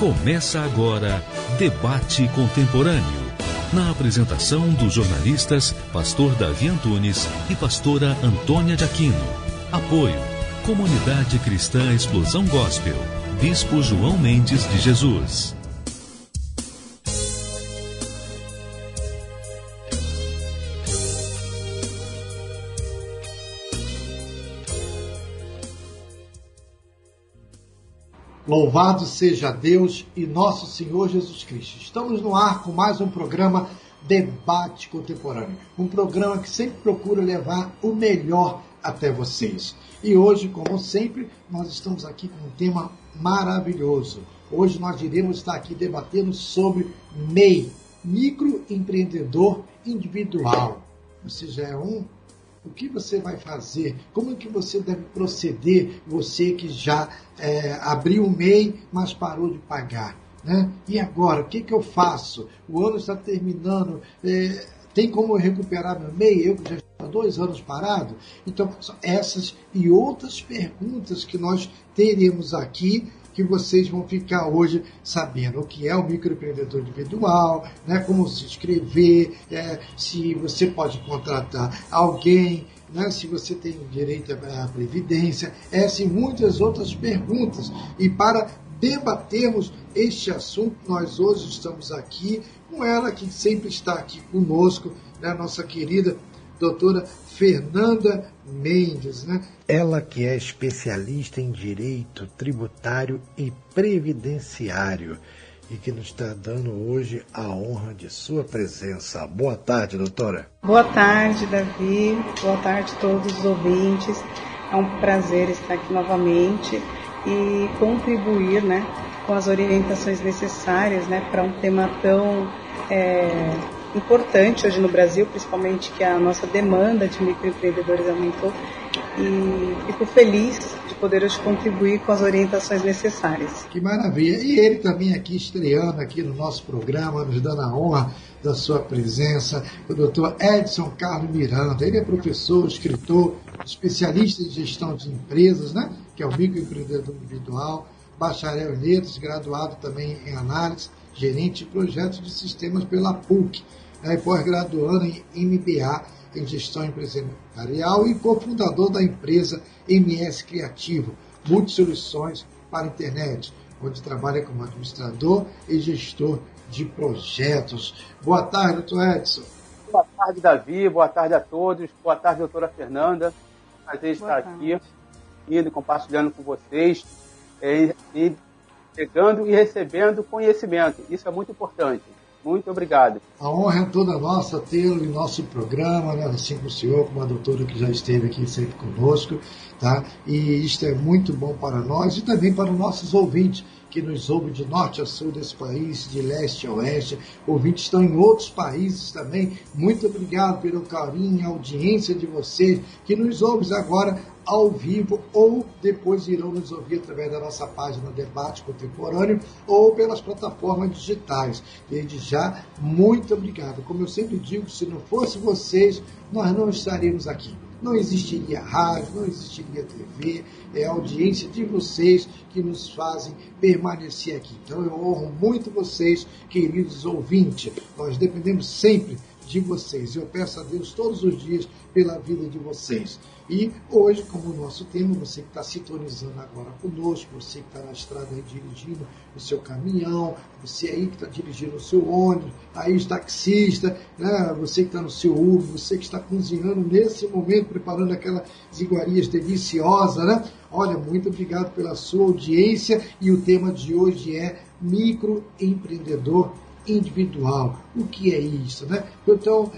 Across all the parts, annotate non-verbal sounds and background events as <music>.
Começa agora Debate Contemporâneo. Na apresentação dos jornalistas Pastor Davi Antunes e Pastora Antônia de Aquino. Apoio Comunidade Cristã Explosão Gospel. Bispo João Mendes de Jesus. Louvado seja Deus e nosso Senhor Jesus Cristo. Estamos no ar com mais um programa Debate Contemporâneo. Um programa que sempre procura levar o melhor até vocês. E hoje, como sempre, nós estamos aqui com um tema maravilhoso. Hoje nós iremos estar aqui debatendo sobre MEI, microempreendedor individual. Você já é um o que você vai fazer, como é que você deve proceder, você que já é, abriu o MEI, mas parou de pagar. Né? E agora, o que, que eu faço? O ano está terminando, é, tem como eu recuperar meu MEI? Eu que já estou há dois anos parado? Então, essas e outras perguntas que nós teremos aqui que vocês vão ficar hoje sabendo o que é o microempreendedor individual, né, como se inscrever, é, se você pode contratar alguém, né, se você tem direito à previdência, essas e muitas outras perguntas. E para debatermos este assunto, nós hoje estamos aqui com ela que sempre está aqui conosco, né, nossa querida doutora Fernanda Mendes, né? Ela que é especialista em direito tributário e previdenciário e que nos está dando hoje a honra de sua presença. Boa tarde, doutora. Boa tarde, Davi. Boa tarde a todos os ouvintes. É um prazer estar aqui novamente e contribuir, né, com as orientações necessárias, né, para um tema tão é, importante hoje no Brasil, principalmente que a nossa demanda de microempreendedores aumentou. E fico feliz de poder hoje contribuir com as orientações necessárias. Que maravilha! E ele também aqui estreando aqui no nosso programa, nos dando a honra da sua presença, o doutor Edson Carlos Miranda. Ele é professor, escritor, especialista em gestão de empresas, né? que é o microempreendedor individual, bacharel em letras, graduado também em análise, gerente de projetos de sistemas pela PUC né, pós-graduando em MBA em Gestão Empresarial e cofundador da empresa MS Criativo, Multisoluções para a Internet, onde trabalha como administrador e gestor de projetos. Boa tarde, doutor Edson. Boa tarde, Davi. Boa tarde a todos. Boa tarde, doutora Fernanda. Prazer estar tarde. aqui, indo compartilhando com vocês e, e pegando e recebendo conhecimento. Isso é muito importante. Muito obrigado. A honra é toda nossa tê-lo em nosso programa, né? assim como o senhor, como a doutora que já esteve aqui sempre conosco. Tá? E isto é muito bom para nós e também para os nossos ouvintes que nos ouvem de norte a sul desse país, de leste a oeste. Ouvintes estão em outros países também. Muito obrigado pelo carinho e audiência de vocês que nos ouvem agora ao vivo ou depois irão nos ouvir através da nossa página Debate Contemporâneo ou pelas plataformas digitais. Desde já, muito obrigado. Como eu sempre digo, se não fosse vocês, nós não estaríamos aqui não existiria rádio, não existiria TV, é a audiência de vocês que nos fazem permanecer aqui. Então eu honro muito vocês, queridos ouvintes. Nós dependemos sempre de vocês. Eu peço a Deus todos os dias pela vida de vocês. E hoje, como o nosso tema, você que está sintonizando agora conosco, você que está na estrada aí dirigindo o seu caminhão, você aí que está dirigindo o seu ônibus, aí os taxistas, né? você que está no seu Uber, você que está cozinhando nesse momento, preparando aquelas iguarias deliciosas, né? Olha, muito obrigado pela sua audiência e o tema de hoje é microempreendedor individual. O que é isso, né? Então,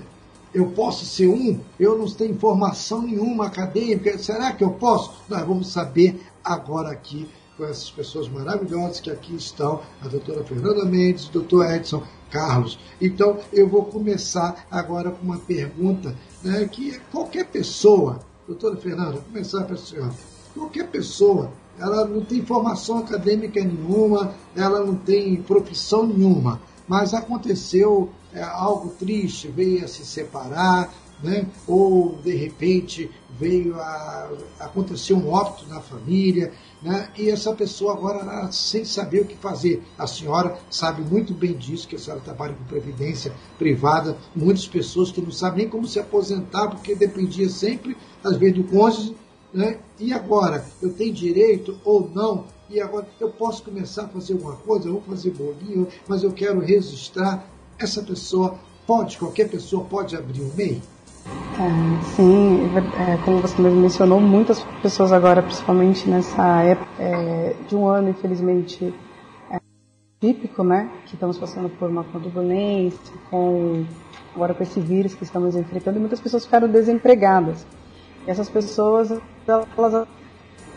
eu posso ser um? Eu não tenho formação nenhuma acadêmica. Será que eu posso? Nós vamos saber agora aqui com essas pessoas maravilhosas que aqui estão, a doutora Fernanda Mendes, o doutor Edson Carlos. Então, eu vou começar agora com uma pergunta né, que qualquer pessoa, doutora Fernanda, vou começar para a senhora, qualquer pessoa, ela não tem formação acadêmica nenhuma, ela não tem profissão nenhuma, mas aconteceu é, algo triste, veio a se separar, né? ou de repente veio a acontecer um óbito na família, né? e essa pessoa agora sem saber o que fazer. A senhora sabe muito bem disso, que a senhora trabalha com previdência privada, muitas pessoas que não sabem nem como se aposentar, porque dependia sempre, às vezes, do cônjuge, né? e agora, eu tenho direito ou não e agora eu posso começar a fazer alguma coisa, eu vou fazer bolinho, mas eu quero registrar. Essa pessoa pode, qualquer pessoa pode abrir um MEI? É, sim, é, como você mesmo mencionou, muitas pessoas agora, principalmente nessa época é, de um ano, infelizmente, é, típico, né, que estamos passando por uma turbulência, com, agora com esse vírus que estamos enfrentando, muitas pessoas ficaram desempregadas. E essas pessoas, elas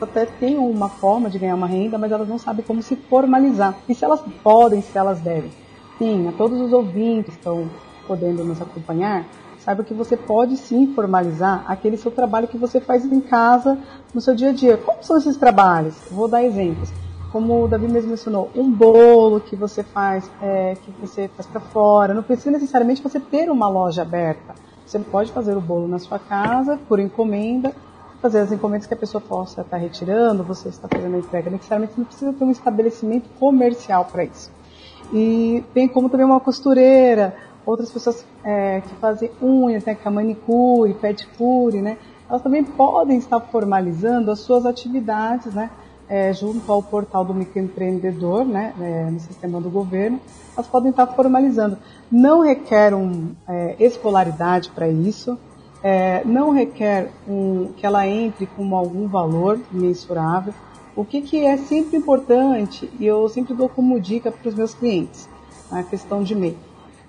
até têm uma forma de ganhar uma renda, mas elas não sabem como se formalizar. E se elas podem, se elas devem. Sim, a todos os ouvintes que estão podendo nos acompanhar, saiba que você pode sim formalizar aquele seu trabalho que você faz em casa, no seu dia a dia. Como são esses trabalhos? Vou dar exemplos. Como o Davi mesmo mencionou, um bolo que você faz, é, que você faz para fora. Não precisa necessariamente você ter uma loja aberta. Você pode fazer o bolo na sua casa, por encomenda, fazer as encomendas que a pessoa possa estar retirando, você está fazendo a entrega. Necessariamente não precisa ter um estabelecimento comercial para isso. E tem como também uma costureira, outras pessoas é, que fazem unhas, né, que é manicure, pedicure, né? Elas também podem estar formalizando as suas atividades, né? É, junto ao portal do microempreendedor, né, é, no sistema do governo, elas podem estar formalizando. Não requer um, é, escolaridade para isso, é, não requer um, que ela entre com algum valor mensurável. O que, que é sempre importante, e eu sempre dou como dica para os meus clientes, a questão de MEI.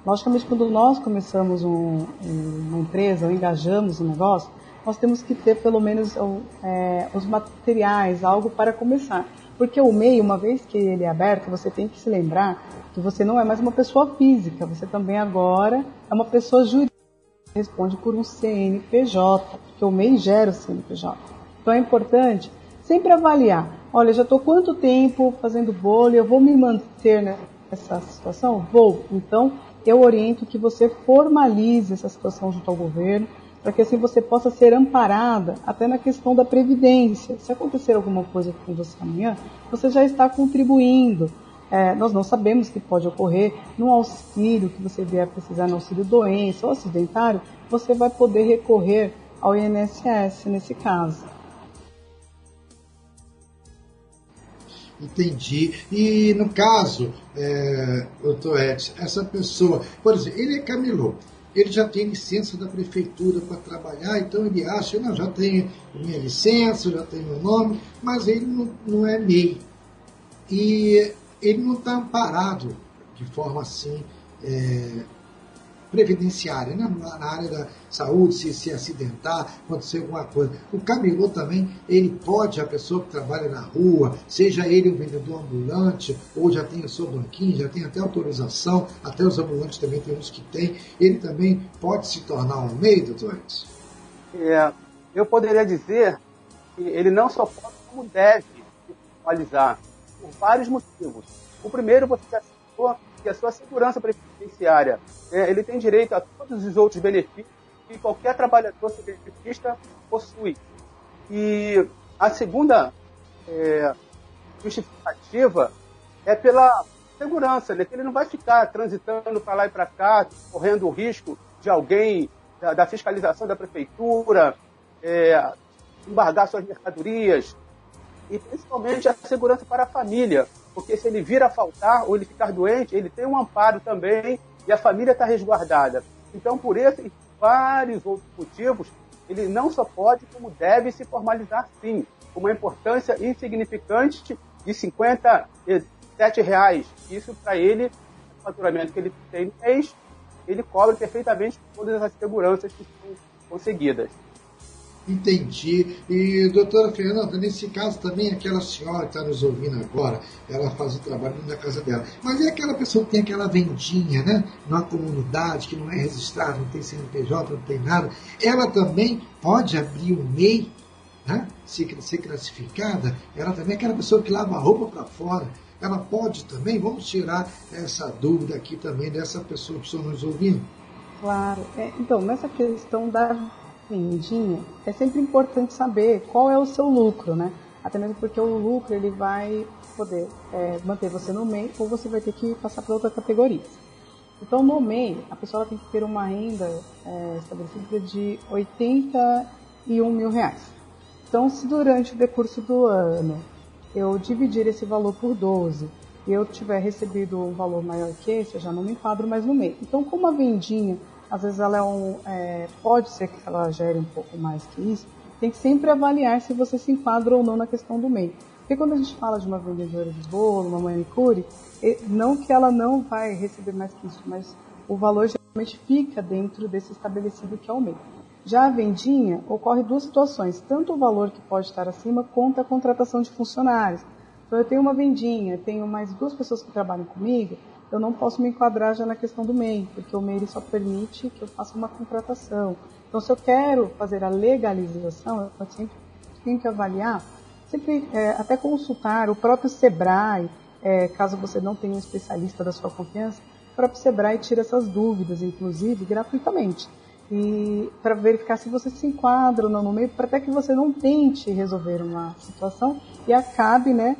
Logicamente, quando nós começamos um, uma empresa ou engajamos um negócio, nós temos que ter pelo menos é, os materiais, algo para começar. Porque o MEI, uma vez que ele é aberto, você tem que se lembrar que você não é mais uma pessoa física, você também agora é uma pessoa jurídica responde por um CNPJ, porque o MEI gera o CNPJ. Então é importante sempre avaliar. Olha, já estou quanto tempo fazendo bolo, eu vou me manter nessa situação? Vou. Então, eu oriento que você formalize essa situação junto ao governo, para que assim você possa ser amparada até na questão da previdência. Se acontecer alguma coisa com você amanhã, você já está contribuindo é, nós não sabemos que pode ocorrer no auxílio que você vier precisar no auxílio doença ou acidentário, você vai poder recorrer ao INSS nesse caso. Entendi. E no caso, é, doutor Edson, essa pessoa, por exemplo, ele é camelô, ele já tem licença da prefeitura para trabalhar, então ele acha, não, já tenho minha licença, já tenho meu nome, mas ele não, não é MEI. E ele não está amparado de forma assim é, previdenciária, né? na área da saúde, se se acidentar, acontecer alguma coisa. O camelô também, ele pode, a pessoa que trabalha na rua, seja ele um vendedor ambulante, ou já tem a sua banquinha, já tem até autorização, até os ambulantes também tem uns que tem, ele também pode se tornar um meio, doutor Edson? É, eu poderia dizer que ele não só pode, como deve se formalizar por vários motivos. O primeiro, você já citou, que a sua segurança previdenciária. É, ele tem direito a todos os outros benefícios que qualquer trabalhador benefício possui. E a segunda é, justificativa é pela segurança, né? que ele não vai ficar transitando para lá e para cá, correndo o risco de alguém, da, da fiscalização da prefeitura, é, embargar suas mercadorias, e principalmente a segurança para a família, porque se ele vir a faltar ou ele ficar doente, ele tem um amparo também e a família está resguardada. Então, por esses vários outros motivos, ele não só pode, como deve se formalizar sim, com uma importância insignificante de 57 reais. Isso para ele, o faturamento que ele tem no mês, ele cobre perfeitamente todas as seguranças que são conseguidas. Entendi. E, doutora Fernanda, nesse caso também, aquela senhora que está nos ouvindo agora, ela faz o trabalho na casa dela. Mas é aquela pessoa que tem aquela vendinha, né? Numa comunidade que não é registrada, não tem CNPJ, não tem nada. Ela também pode abrir um MEI, né? Se ser classificada. Ela também é aquela pessoa que lava a roupa para fora. Ela pode também, vamos tirar essa dúvida aqui também dessa pessoa que está nos ouvindo. Claro. É, então, nessa questão da vendinha, é sempre importante saber qual é o seu lucro, né? Até mesmo porque o lucro ele vai poder é, manter você no MEI ou você vai ter que passar para outra categoria. Então, no MEI, a pessoa tem que ter uma renda é, estabelecida de 81 mil reais. Então, se durante o decurso do ano eu dividir esse valor por 12 e eu tiver recebido um valor maior que esse, eu já não me enquadro mais no MEI. Então, como a vendinha, às vezes ela é um, é, pode ser que ela gere um pouco mais que isso, tem que sempre avaliar se você se enquadra ou não na questão do MEI. Porque quando a gente fala de uma vendedora de bolo, uma manicure, não que ela não vai receber mais que isso, mas o valor geralmente fica dentro desse estabelecido que é o MEI. Já a vendinha, ocorre duas situações, tanto o valor que pode estar acima, quanto a contratação de funcionários. Então eu tenho uma vendinha, tenho mais duas pessoas que trabalham comigo, eu não posso me enquadrar já na questão do MEI, porque o MEI só permite que eu faça uma contratação. Então se eu quero fazer a legalização, eu sempre tenho que avaliar sempre é, até consultar o próprio Sebrae, é, caso você não tenha um especialista da sua confiança, o próprio Sebrae tira essas dúvidas, inclusive, gratuitamente. E para verificar se você se enquadra ou não no meio, para até que você não tente resolver uma situação e acabe, né,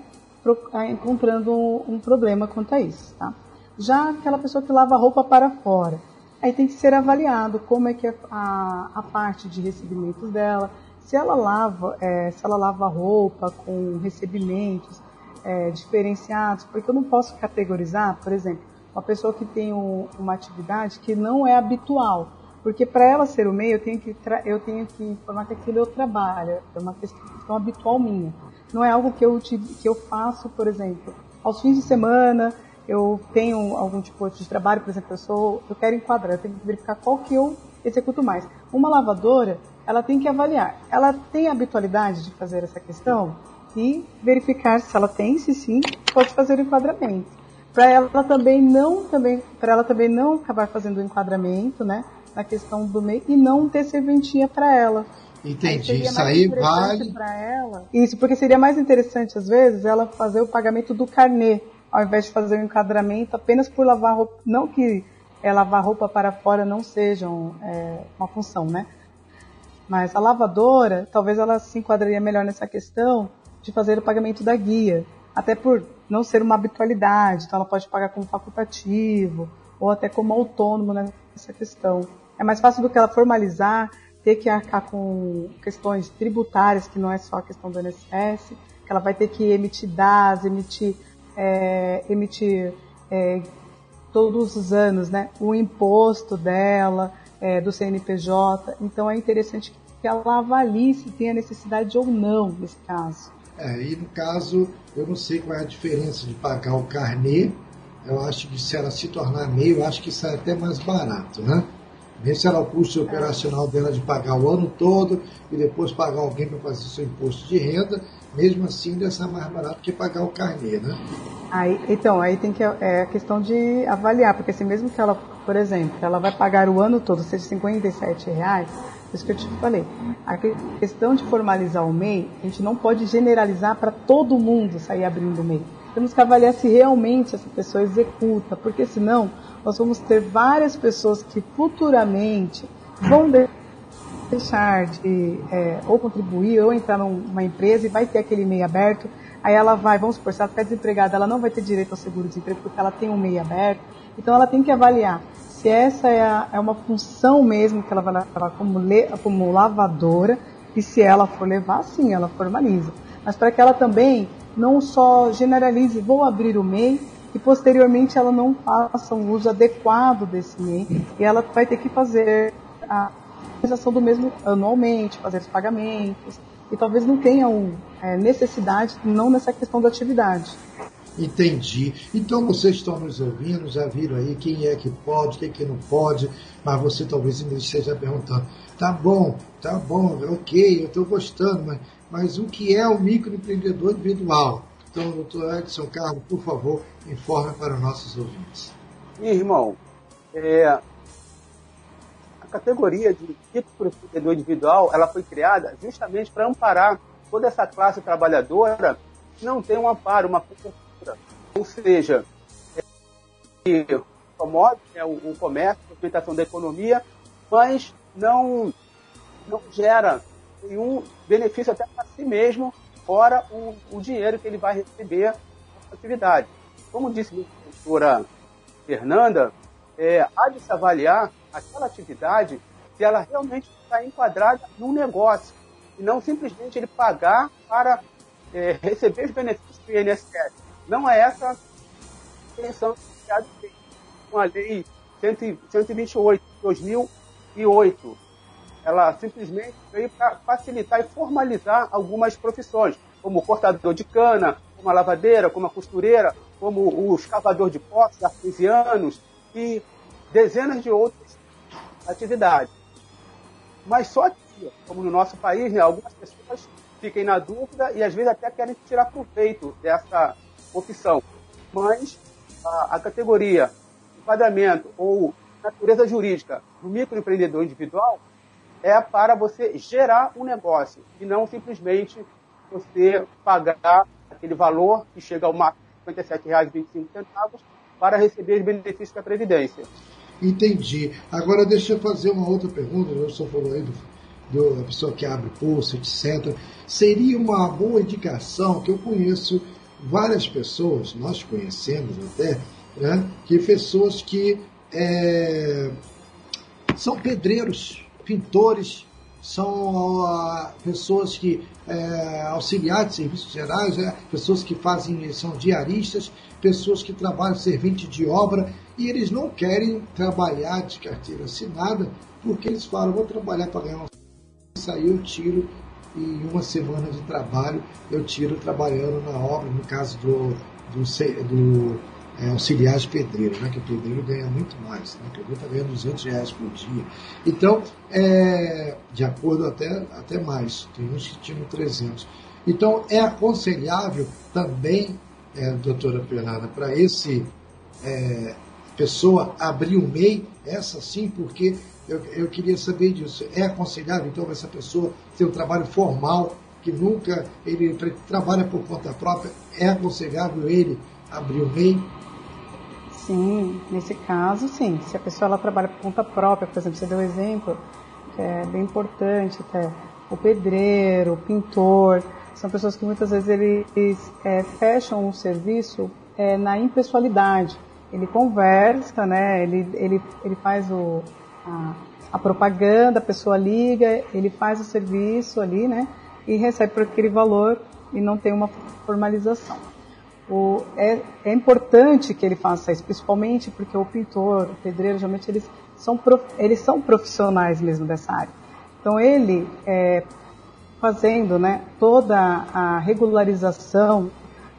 encontrando um, um problema quanto a isso, tá? Já aquela pessoa que lava roupa para fora, aí tem que ser avaliado como é que é a, a parte de recebimentos dela, se ela lava, é, se ela lava roupa com recebimentos é, diferenciados, porque eu não posso categorizar, por exemplo, uma pessoa que tem um, uma atividade que não é habitual, porque para ela ser o meio eu tenho que eu tenho que informar que aquilo eu trabalho, é uma questão habitual minha. Não é algo que eu que eu faço, por exemplo, aos fins de semana eu tenho algum tipo de trabalho, por exemplo, eu sou, eu quero enquadrar, eu tenho que verificar qual que eu executo mais. Uma lavadora, ela tem que avaliar. Ela tem a habitualidade de fazer essa questão e verificar se ela tem, se sim, pode fazer o enquadramento. Para ela também não também para ela também não acabar fazendo o enquadramento, né, na questão do meio e não ter serventia para ela. Entendi. Aí Isso aí vale. Isso porque seria mais interessante às vezes ela fazer o pagamento do carnê ao invés de fazer o enquadramento apenas por lavar roupa, não que é, lavar roupa para fora não sejam é, uma função, né? Mas a lavadora, talvez ela se enquadraria melhor nessa questão de fazer o pagamento da guia, até por não ser uma habitualidade, então ela pode pagar como facultativo ou até como autônomo nessa questão. É mais fácil do que ela formalizar, ter que arcar com questões tributárias, que não é só a questão do INSS, que ela vai ter que emitir DAS, emitir, é, emitir é, todos os anos né, o imposto dela, é, do CNPJ. Então é interessante que ela avalie se tem a necessidade ou não nesse caso. É, e no caso, eu não sei qual é a diferença de pagar o carnê. Eu acho que se ela se tornar meio, eu acho que sai até mais barato, né? Mesmo se ela o custo operacional dela de pagar o ano todo e depois pagar alguém para fazer seu imposto de renda, mesmo assim sai mais barato que pagar o carnê, né? Aí, então, aí tem que é a questão de avaliar, porque se mesmo que ela por exemplo, ela vai pagar o ano todo, seja 57 reais, isso que eu te falei. A questão de formalizar o MEI, a gente não pode generalizar para todo mundo sair abrindo o MEI. Temos que avaliar se realmente essa pessoa executa, porque senão nós vamos ter várias pessoas que futuramente vão deixar de é, ou contribuir ou entrar numa empresa e vai ter aquele MEI aberto. Aí ela vai, vamos supor, se ela ficar desempregada, ela não vai ter direito ao seguro-desemprego porque ela tem um MEI aberto. Então ela tem que avaliar se essa é, a, é uma função mesmo que ela vai levar como, le, como lavadora, e se ela for levar, sim, ela formaliza. Mas para que ela também não só generalize, vou abrir o MEI, e posteriormente ela não faça um uso adequado desse MEI, e ela vai ter que fazer a realização do mesmo anualmente, fazer os pagamentos, e talvez não tenha um, é, necessidade, não nessa questão da atividade. Entendi. Então vocês estão nos ouvindo, já viram aí quem é que pode, quem é que não pode, mas você talvez ainda esteja perguntando, tá bom, tá bom, ok, eu estou gostando, mas, mas o que é o microempreendedor individual? Então, doutor Edson Carlos, por favor, informe para os nossos ouvintes. Irmão, é, a categoria de microempreendedor individual, ela foi criada justamente para amparar toda essa classe trabalhadora que não tem um amparo, uma ou seja, promove né, o, o comércio, a movimentação da economia, mas não, não gera nenhum benefício até para si mesmo, fora o, o dinheiro que ele vai receber nessa atividade. Como disse a professora Fernanda, é, há de se avaliar aquela atividade se ela realmente está enquadrada num negócio, e não simplesmente ele pagar para é, receber os benefícios do INSS. Não é essa a intenção que com a lei 128 de 2008. Ela simplesmente veio para facilitar e formalizar algumas profissões, como cortador de cana, como a lavadeira, como a costureira, como o escavador de poços, artesianos e dezenas de outras atividades. Mas só que, como no nosso país, né, algumas pessoas fiquem na dúvida e às vezes até querem tirar proveito dessa opção. Mas a, a categoria enquadramento ou natureza jurídica do microempreendedor individual é para você gerar um negócio e não simplesmente você pagar aquele valor que chega ao máximo R$ 57,25 para receber os benefícios da Previdência. Entendi. Agora deixa eu fazer uma outra pergunta, o senhor falou aí do, do, da pessoa que abre poço, etc. Seria uma boa indicação que eu conheço várias pessoas, nós conhecemos até, né, que pessoas que é, são pedreiros, pintores, são pessoas que é, auxiliares de serviços gerais, é, pessoas que fazem, são diaristas, pessoas que trabalham servente de obra e eles não querem trabalhar de carteira assinada porque eles falam, vou trabalhar para ganhar uma aí eu tiro em uma semana de trabalho, eu tiro trabalhando na obra, no caso do, do, do é, auxiliar de pedreiro, né, que o pedreiro ganha muito mais, né, o pedreiro está ganhando 200 reais por dia. Então, é, de acordo até, até mais, tem uns que tiram 300. Então, é aconselhável também, é, doutora Fernanda, para esse é, pessoa abrir um MEI, essa sim, porque eu, eu queria saber disso. É aconselhável, então, essa pessoa ter um trabalho formal, que nunca ele trabalha por conta própria, é aconselhável ele abrir o MEI? Sim, nesse caso, sim. Se a pessoa ela trabalha por conta própria, por exemplo, você deu um exemplo, que é bem importante até, o pedreiro, o pintor, são pessoas que muitas vezes eles é, fecham o serviço é, na impessoalidade. Ele conversa, né? Ele, ele, ele faz o, a, a, propaganda, a pessoa liga, ele faz o serviço ali, né? E recebe por aquele valor e não tem uma formalização. O, é, é, importante que ele faça isso, principalmente porque o pintor, o pedreiro, geralmente eles são, prof, eles são profissionais mesmo dessa área. Então ele, é, fazendo né, toda a regularização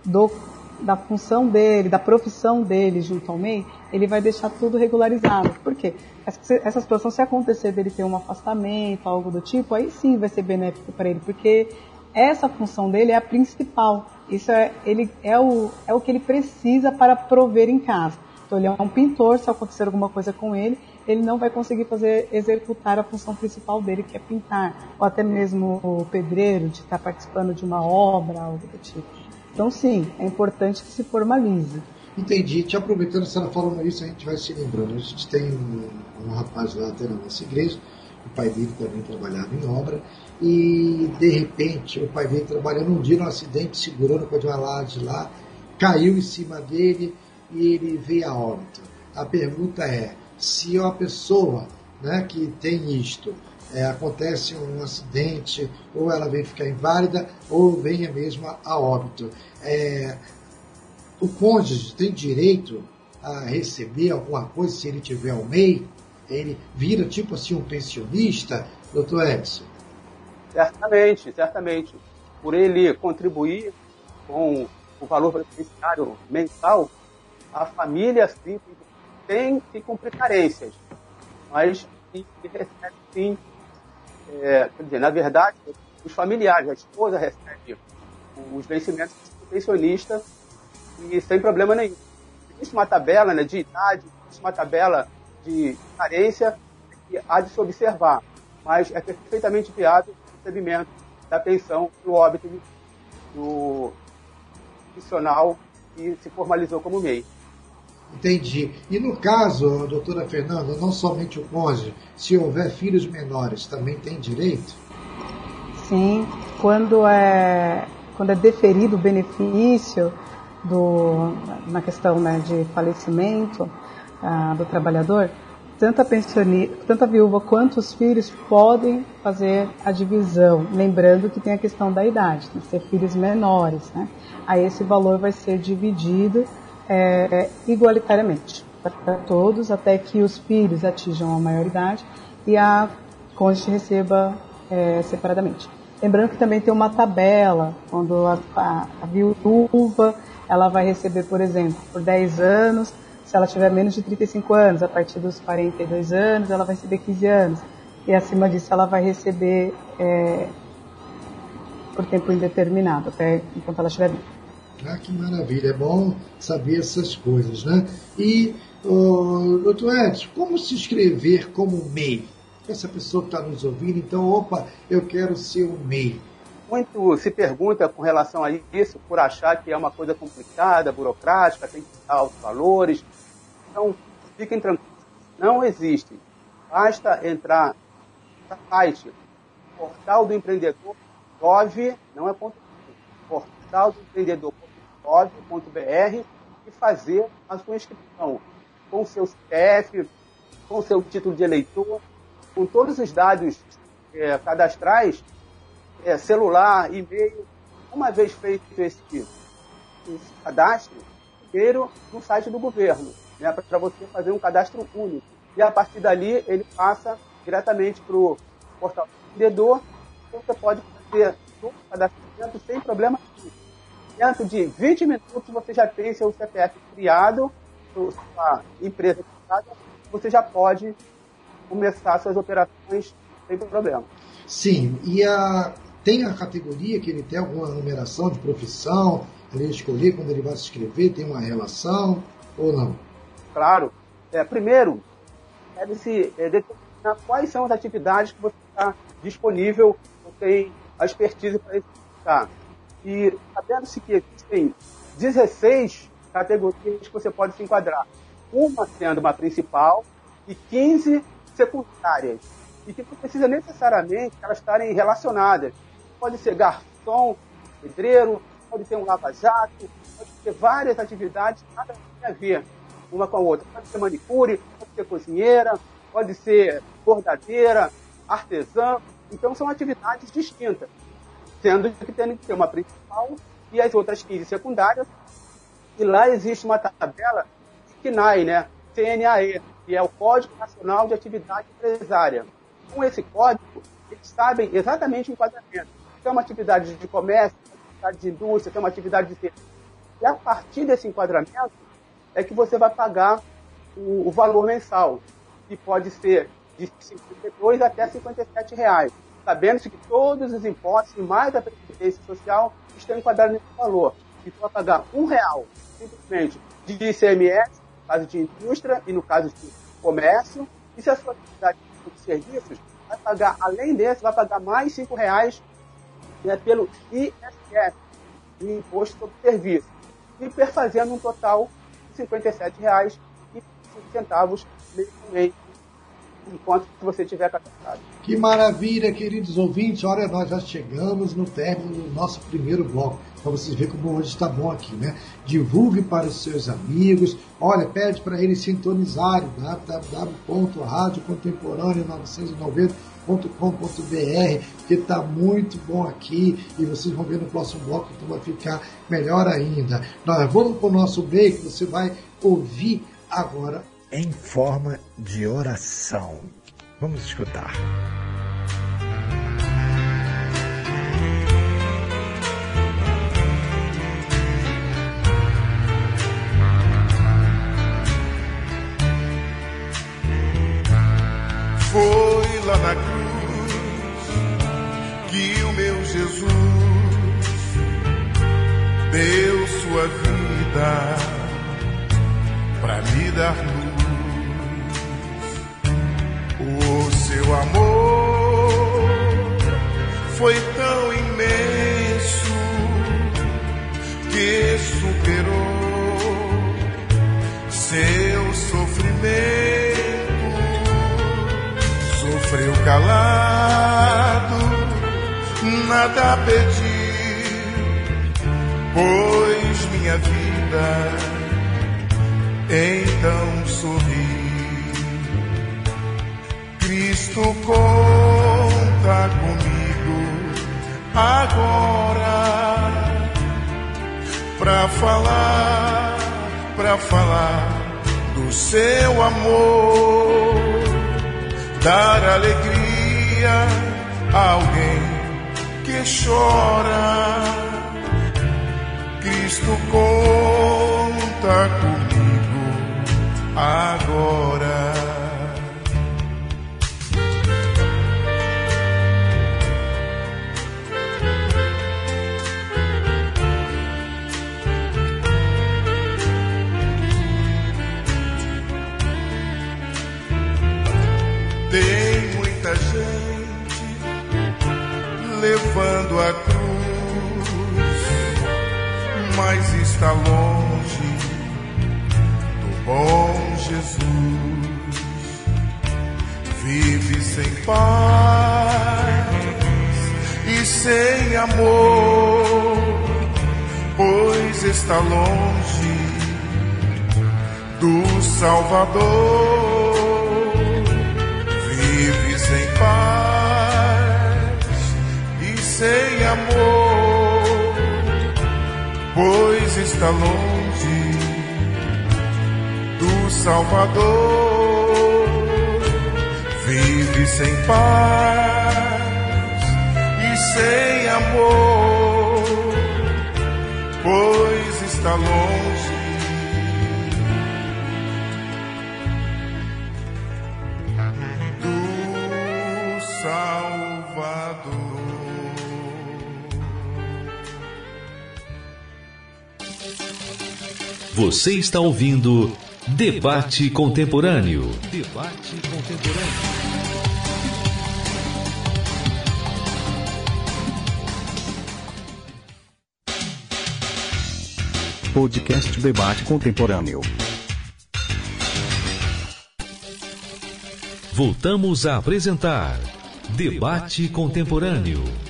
do, da função dele, da profissão dele junto ao MEI, ele vai deixar tudo regularizado. Por quê? Essa, situação, se acontecer dele ter um afastamento, algo do tipo, aí sim vai ser benéfico para ele, porque essa função dele é a principal. Isso é, ele, é, o, é o que ele precisa para prover em casa. Então, ele é um pintor, se acontecer alguma coisa com ele, ele não vai conseguir fazer executar a função principal dele, que é pintar, ou até mesmo o pedreiro, de estar participando de uma obra, algo do tipo. Então, sim, é importante que se formalize. Entendi. Te aproveitando, ela falando isso, a gente vai se lembrando. A gente tem um, um rapaz lá até na nossa igreja, o pai dele também trabalhava em obra, e de repente o pai veio trabalhando um dia num acidente, segurando com a laje lá, caiu em cima dele e ele veio a óbito. A pergunta é, se uma pessoa né, que tem isto, é, acontece um acidente, ou ela vem ficar inválida, ou venha mesmo a, óbito. É, o cônjuge tem direito a receber alguma coisa se ele tiver o MEI? Ele vira tipo assim um pensionista, doutor Edson? Certamente, certamente. Por ele contribuir com o valor previdenciário mensal, a família sim, tem que cumprir carências, mas recebe sim, é, quer dizer, na verdade, os familiares, a esposa recebe os vencimentos do pensionista e sem problema nenhum. Existe uma tabela né, de idade, existe uma tabela de carência que há de se observar, mas é perfeitamente viável recebimento da pensão do óbito do profissional que se formalizou como MEI. Entendi. E no caso, doutora Fernanda, não somente o cônjuge, se houver filhos menores, também tem direito? Sim, quando é, quando é deferido o benefício do, na questão né, de falecimento ah, do trabalhador, tanto a, tanto a viúva quanto os filhos podem fazer a divisão, lembrando que tem a questão da idade, tem que ser filhos menores, né? Aí esse valor vai ser dividido é, igualitariamente para todos, até que os filhos atinjam a maioridade e a cônjuge receba é, separadamente. Lembrando que também tem uma tabela, quando a, a, a viúva ela vai receber, por exemplo, por 10 anos, se ela tiver menos de 35 anos, a partir dos 42 anos, ela vai receber 15 anos. E acima disso, ela vai receber é, por tempo indeterminado, até enquanto ela estiver viva. Ah, que maravilha, é bom saber essas coisas, né? E, oh, doutor Edson, como se inscrever como MEI? Essa pessoa que está nos ouvindo, então, opa, eu quero ser um MEI. Muito se pergunta com relação a isso por achar que é uma coisa complicada, burocrática, tem que dar os valores. Então, fiquem tranquilos, não existe. Basta entrar no site portal do empreendedor gov, não é ponto portal do empreendedor gov.br e fazer a sua inscrição com seu CPF, com seu título de eleitor, com todos os dados é, cadastrais, é, celular, e-mail. Uma vez feito esse, esse cadastro, primeiro no site do governo, né, para você fazer um cadastro único. E a partir dali ele passa diretamente para o portal do empreendedor. Você pode fazer todo o cadastramento sem problema nenhum dentro de 20 minutos você já tem seu CPF criado, sua empresa criada, você já pode começar suas operações sem problema. Sim, e a, tem a categoria que ele tem alguma numeração de profissão, ele escolher quando ele vai se inscrever, tem uma relação ou não? Claro. É, primeiro, deve-se é, determinar quais são as atividades que você está disponível, ou tem a expertise para executar. E sabendo-se que existem 16 categorias que você pode se enquadrar. Uma sendo uma principal e 15 secundárias. E que não precisa necessariamente elas estarem relacionadas. Pode ser garçom, pedreiro, pode ser um lava-jato, pode ser várias atividades, nada tem a ver uma com a outra. Pode ser manicure, pode ser cozinheira, pode ser bordadeira, artesã. Então são atividades distintas sendo que tem que ter uma principal e as outras 15 secundárias. E lá existe uma tabela CNAE, né? CNAE, que é o Código Nacional de Atividade Empresária. Com esse código, eles sabem exatamente o enquadramento. Se é uma atividade de comércio, uma atividade de indústria, se é uma atividade de serviço. E a partir desse enquadramento é que você vai pagar o, o valor mensal, que pode ser de 52 até 57 reais sabendo-se que todos os impostos mais a previdência social estão enquadrados nesse valor. E tu vai pagar um real, simplesmente, de ICMS, no caso de indústria e no caso de comércio, e se a sua atividade de serviços, vai pagar, além desse, vai pagar mais cinco reais né, pelo ISS, o Imposto sobre Serviço, e perfazendo um total de R$ 57,05 mês por mês enquanto você estiver cadastrado. Que maravilha, queridos ouvintes. Olha, nós já chegamos no término do nosso primeiro bloco. Para vocês verem como hoje está bom aqui, né? Divulgue para os seus amigos. Olha, pede para eles sintonizarem www.radiocontemporâneo990.com.br que está muito bom aqui e vocês vão ver no próximo bloco que vai ficar melhor ainda. Nós vamos para o nosso break, você vai ouvir agora em forma de oração. Vamos escutar. Foi lá na Jesus deu sua vida para me dar luz. O seu amor foi tão imenso que superou seu sofrimento, sofreu calado, nada pediu, pois minha vida então sorri. Cristo conta comigo agora pra falar, pra falar do seu amor, dar alegria a alguém que chora. Cristo conta comigo agora. Levando a cruz, mas está longe do bom Jesus. Vive sem paz e sem amor, pois está longe do Salvador. sem amor, pois está longe do Salvador. Vive sem paz e sem amor, pois está longe Você está ouvindo Debate Contemporâneo. Debate Contemporâneo. Podcast Debate Contemporâneo. Voltamos a apresentar Debate Contemporâneo.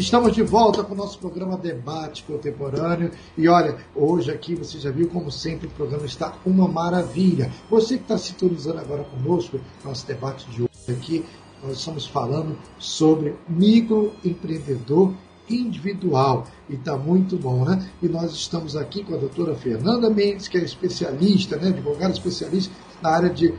Estamos de volta com o nosso programa Debate Contemporâneo. E olha, hoje aqui você já viu, como sempre, o programa está uma maravilha. Você que está sintonizando agora conosco, nosso debate de hoje aqui, nós estamos falando sobre microempreendedor individual. E está muito bom, né? E nós estamos aqui com a doutora Fernanda Mendes, que é especialista, né, advogada especialista na área de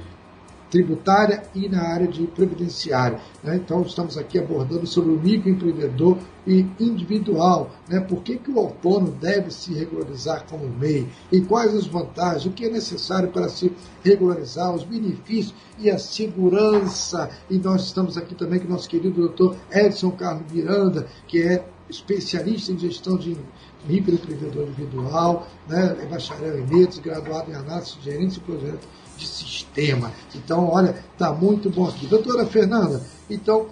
tributária e na área de previdenciária. Né? Então, estamos aqui abordando sobre o microempreendedor e individual. Né? Por que, que o autônomo deve se regularizar como MEI? E quais as vantagens? O que é necessário para se regularizar? Os benefícios e a segurança. E nós estamos aqui também com o nosso querido doutor Edson Carlos Miranda, que é especialista em gestão de microempreendedor individual, né? é bacharel em letras, graduado em análise de gerente de projetos de sistema. Então, olha, está muito bom aqui. Doutora Fernanda, então,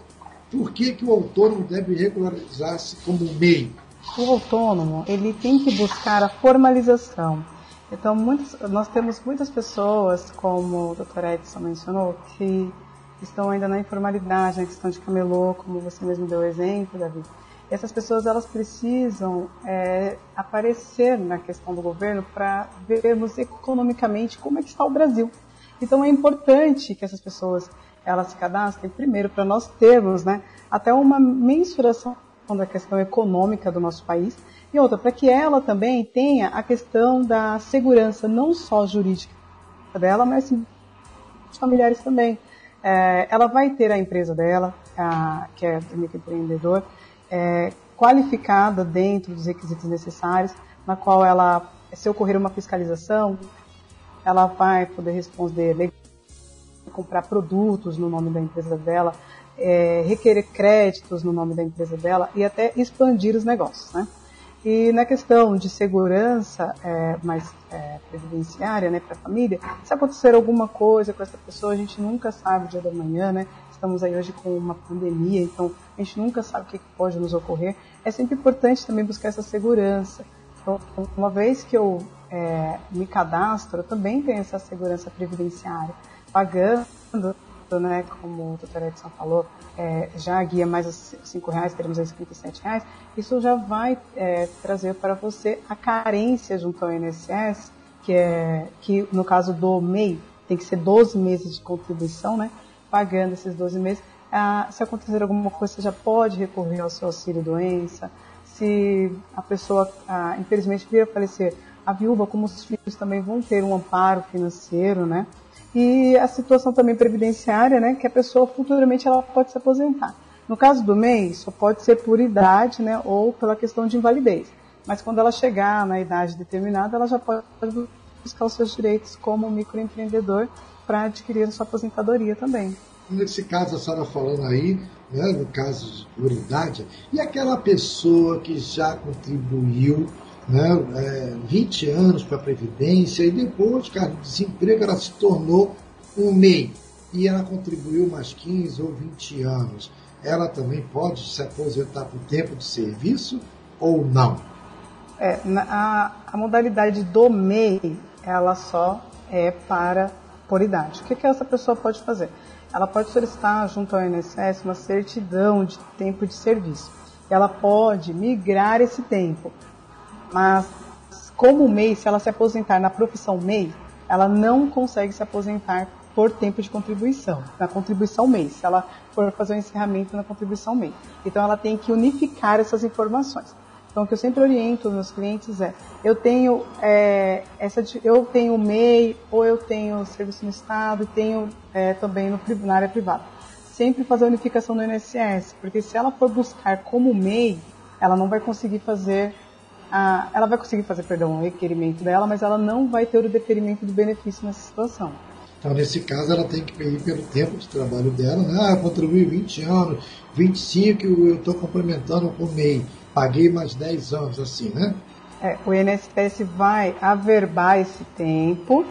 por que, que o autônomo deve regularizar-se como MEI? O autônomo, ele tem que buscar a formalização. Então, muitos, nós temos muitas pessoas, como o doutor Edson mencionou, que estão ainda na informalidade, na questão de camelô, como você mesmo deu o exemplo, Davi essas pessoas elas precisam é, aparecer na questão do governo para vermos economicamente como é que está o Brasil. Então é importante que essas pessoas elas se cadastrem primeiro para nós termos, né, até uma mensuração da questão econômica do nosso país e outra para que ela também tenha a questão da segurança não só jurídica dela, mas sim, familiares também. É, ela vai ter a empresa dela, a, que é o microempreendedor, é, qualificada dentro dos requisitos necessários, na qual ela, se ocorrer uma fiscalização, ela vai poder responder, comprar produtos no nome da empresa dela, é, requerer créditos no nome da empresa dela e até expandir os negócios, né? E na questão de segurança é, mais é, previdenciária né, para a família, se acontecer alguma coisa com essa pessoa, a gente nunca sabe o dia da manhã, né? Estamos aí hoje com uma pandemia, então a gente nunca sabe o que pode nos ocorrer. É sempre importante também buscar essa segurança. Então, uma vez que eu é, me cadastro, eu também tenho essa segurança previdenciária, pagando né, como o doutor Edson falou, é, já a guia mais os 5 reais, teremos os 57 reais, isso já vai é, trazer para você a carência junto ao INSS, que é que no caso do MEI tem que ser 12 meses de contribuição, né? Pagando esses 12 meses. Ah, se acontecer alguma coisa, você já pode recorrer ao seu auxílio doença. Se a pessoa, ah, infelizmente, vir a falecer, a viúva, como os filhos, também vão ter um amparo financeiro, né? e a situação também previdenciária, né, que a pessoa futuramente ela pode se aposentar. No caso do MEI, só pode ser por idade, né, ou pela questão de invalidez. Mas quando ela chegar na idade determinada, ela já pode buscar os seus direitos como microempreendedor para adquirir a sua aposentadoria também. Nesse caso, a senhora falando aí, né, no caso de por idade, e aquela pessoa que já contribuiu né, é, 20 anos para a Previdência e depois, cara, de desemprego, ela se tornou um MEI e ela contribuiu mais 15 ou 20 anos. Ela também pode se aposentar por tempo de serviço ou não? É, a, a modalidade do MEI, ela só é para por idade. O que, que essa pessoa pode fazer? Ela pode solicitar junto ao INSS uma certidão de tempo de serviço. Ela pode migrar esse tempo mas como MEI, se ela se aposentar na profissão MEI, ela não consegue se aposentar por tempo de contribuição, na contribuição MEI, se ela for fazer o um encerramento na contribuição MEI. Então ela tem que unificar essas informações. Então o que eu sempre oriento meus clientes é, eu tenho é, essa, eu tenho MEI ou eu tenho serviço no estado e tenho é, também no, na área privada. Sempre fazer a unificação no INSS, porque se ela for buscar como MEI, ela não vai conseguir fazer a, ela vai conseguir fazer, perdão, o requerimento dela, mas ela não vai ter o deferimento do benefício nessa situação. Então, nesse caso, ela tem que ir pelo tempo de trabalho dela, né? Ah, contribuí 20 anos, 25 eu estou complementando com o MEI, paguei mais 10 anos, assim, né? É, o INSS vai averbar esse tempo,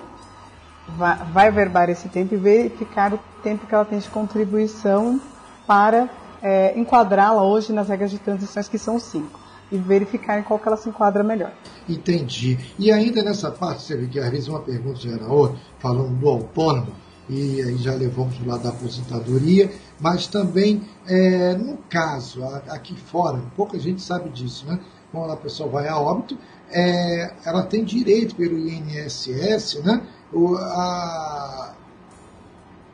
vai, vai averbar esse tempo e verificar o tempo que ela tem de contribuição para é, enquadrá-la hoje nas regras de transições, que são cinco e verificar em qual que ela se enquadra melhor. Entendi. E ainda nessa parte, você vê que às vezes uma pergunta já era outra, falando do autônomo, e aí já levamos o lado da aposentadoria, mas também é, no caso, aqui fora, pouca gente sabe disso, né? Quando a pessoa vai a óbito, é, ela tem direito pelo INSS, né? O, a,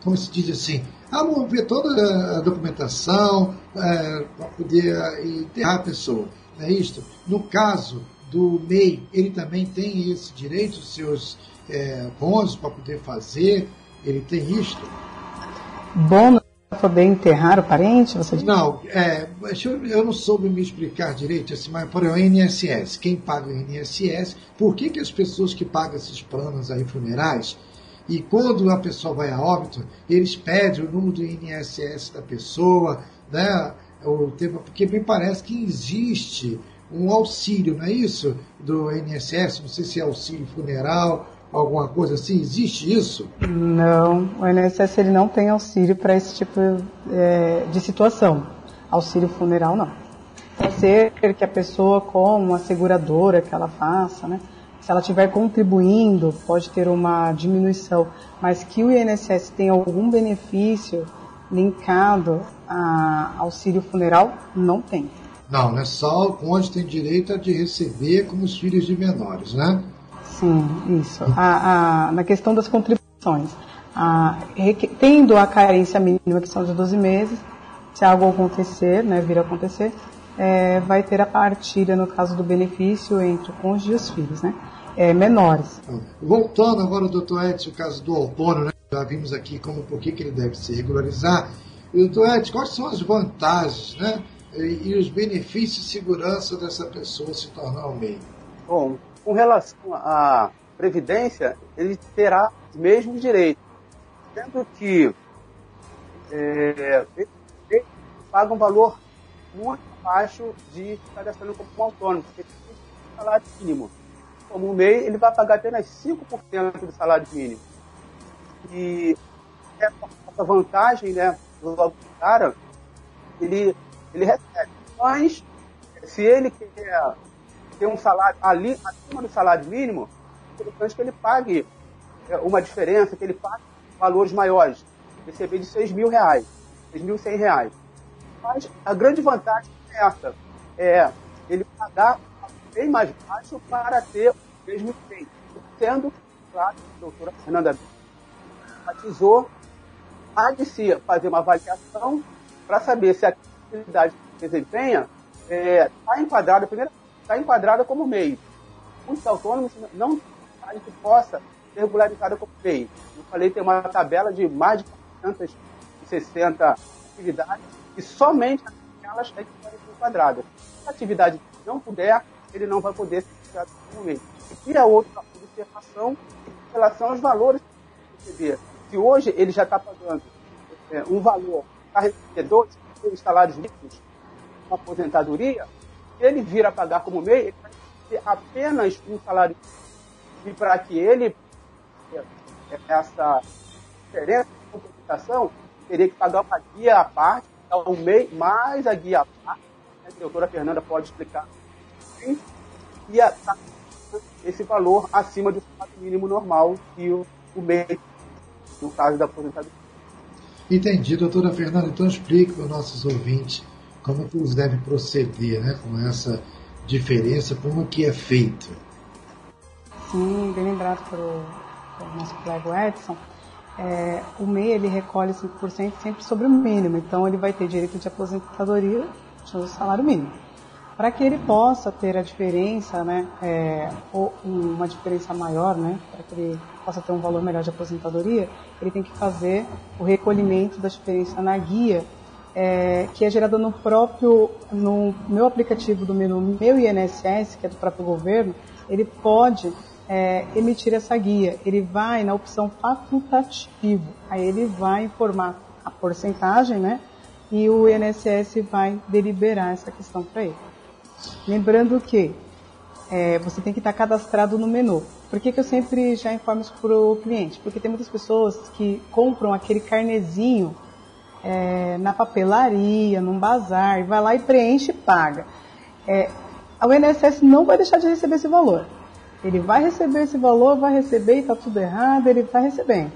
como se diz assim, a mover toda a documentação é, para poder enterrar a pessoa é isto? No caso do MEI, ele também tem esse direito, os seus é, bônus para poder fazer, ele tem isto? Bônus para poder enterrar o parente? Você Não, é, eu, eu não soube me explicar direito, assim, mas por exemplo, o INSS, quem paga o INSS, por que, que as pessoas que pagam esses planos aí funerais, e quando a pessoa vai a óbito, eles pedem o número do INSS da pessoa, né? o tema, porque me parece que existe um auxílio, não é isso? Do INSS, não sei se é auxílio funeral, alguma coisa assim, existe isso? Não, o INSS ele não tem auxílio para esse tipo é, de situação. Auxílio funeral não. Pode ser que a pessoa com uma seguradora que ela faça, né? Se ela estiver contribuindo, pode ter uma diminuição, mas que o INSS tem algum benefício linkado a auxílio funeral, não tem. Não, né? Só o cônjuge tem direito de receber como os filhos de menores, né? Sim, isso. A, a, na questão das contribuições, a, tendo a carência mínima, que são de 12 meses, se algo acontecer, né, vir a acontecer, é, vai ter a partilha, no caso do benefício, entre o cônjuge e os filhos, né? É, menores. Voltando agora, doutor Edson, o caso do autônomo, né? já vimos aqui como por que ele deve se regularizar. Doutor Ed, quais são as vantagens né, e, os benefícios de segurança dessa pessoa se tornar um MEI? Bom, com relação à Previdência, ele terá os mesmos direitos, sendo que é, ele paga um valor muito baixo de cadastrando como autônomo, porque tem salário mínimo. Como o MEI, ele vai pagar apenas 5% do salário mínimo. E essa vantagem, né, do cara, ele, ele recebe. Mas, se ele quer ter um salário ali, acima do salário mínimo, é interessante que ele pague é, uma diferença, que ele pague valores maiores. Receber de 6 mil reais, 6.100 reais. Mas a grande vantagem é essa, é ele pagar bem mais baixo para ter o mesmo efeito. Sendo, claro, a doutora Fernanda enfatizou, há de se fazer uma avaliação para saber se a atividade que desempenha está é, tá enquadrada, está enquadrada como MEI. Muitos autônomos não sabem que possa ser regularizada como MEI. Eu falei tem uma tabela de mais de 460 atividades e somente aquelas é que podem ser enquadradas. Se a atividade não puder, ele não vai poder ser registrado como MEI. E a outra observação em relação aos valores que receber. Se hoje ele já está pagando é, um valor para receber dois, três salários líquidos, uma aposentadoria, ele vir a pagar como MEI, ele vai ter apenas um salário e para que ele essa diferença de complementação teria que pagar uma guia à parte, o MEI mais a guia à parte, né, a doutora Fernanda pode explicar, e a, esse valor acima do salário mínimo normal que o, o MEI, no caso da aposentadoria. Entendi, doutora Fernanda. Então explique para os nossos ouvintes como é que eles devem proceder né, com essa diferença, como que é feito. Sim, bem lembrado pelo, nosso colega Edson. É, o MEI ele recolhe 5% sempre sobre o mínimo, então ele vai ter direito de aposentadoria do salário mínimo. Para que ele possa ter a diferença, né, é, ou uma diferença maior, né, para que ele possa ter um valor melhor de aposentadoria, ele tem que fazer o recolhimento da diferença na guia, é, que é gerada no próprio, no meu aplicativo do menu Meu INSS, que é do próprio governo, ele pode é, emitir essa guia. Ele vai na opção facultativo, aí ele vai informar a porcentagem, né? E o INSS vai deliberar essa questão para ele. Lembrando que é, você tem que estar cadastrado no menu. Por que, que eu sempre já informo isso para o cliente? Porque tem muitas pessoas que compram aquele carnezinho é, na papelaria, num bazar, e vai lá e preenche e paga. É, o INSS não vai deixar de receber esse valor. Ele vai receber esse valor, vai receber e está tudo errado, ele está recebendo.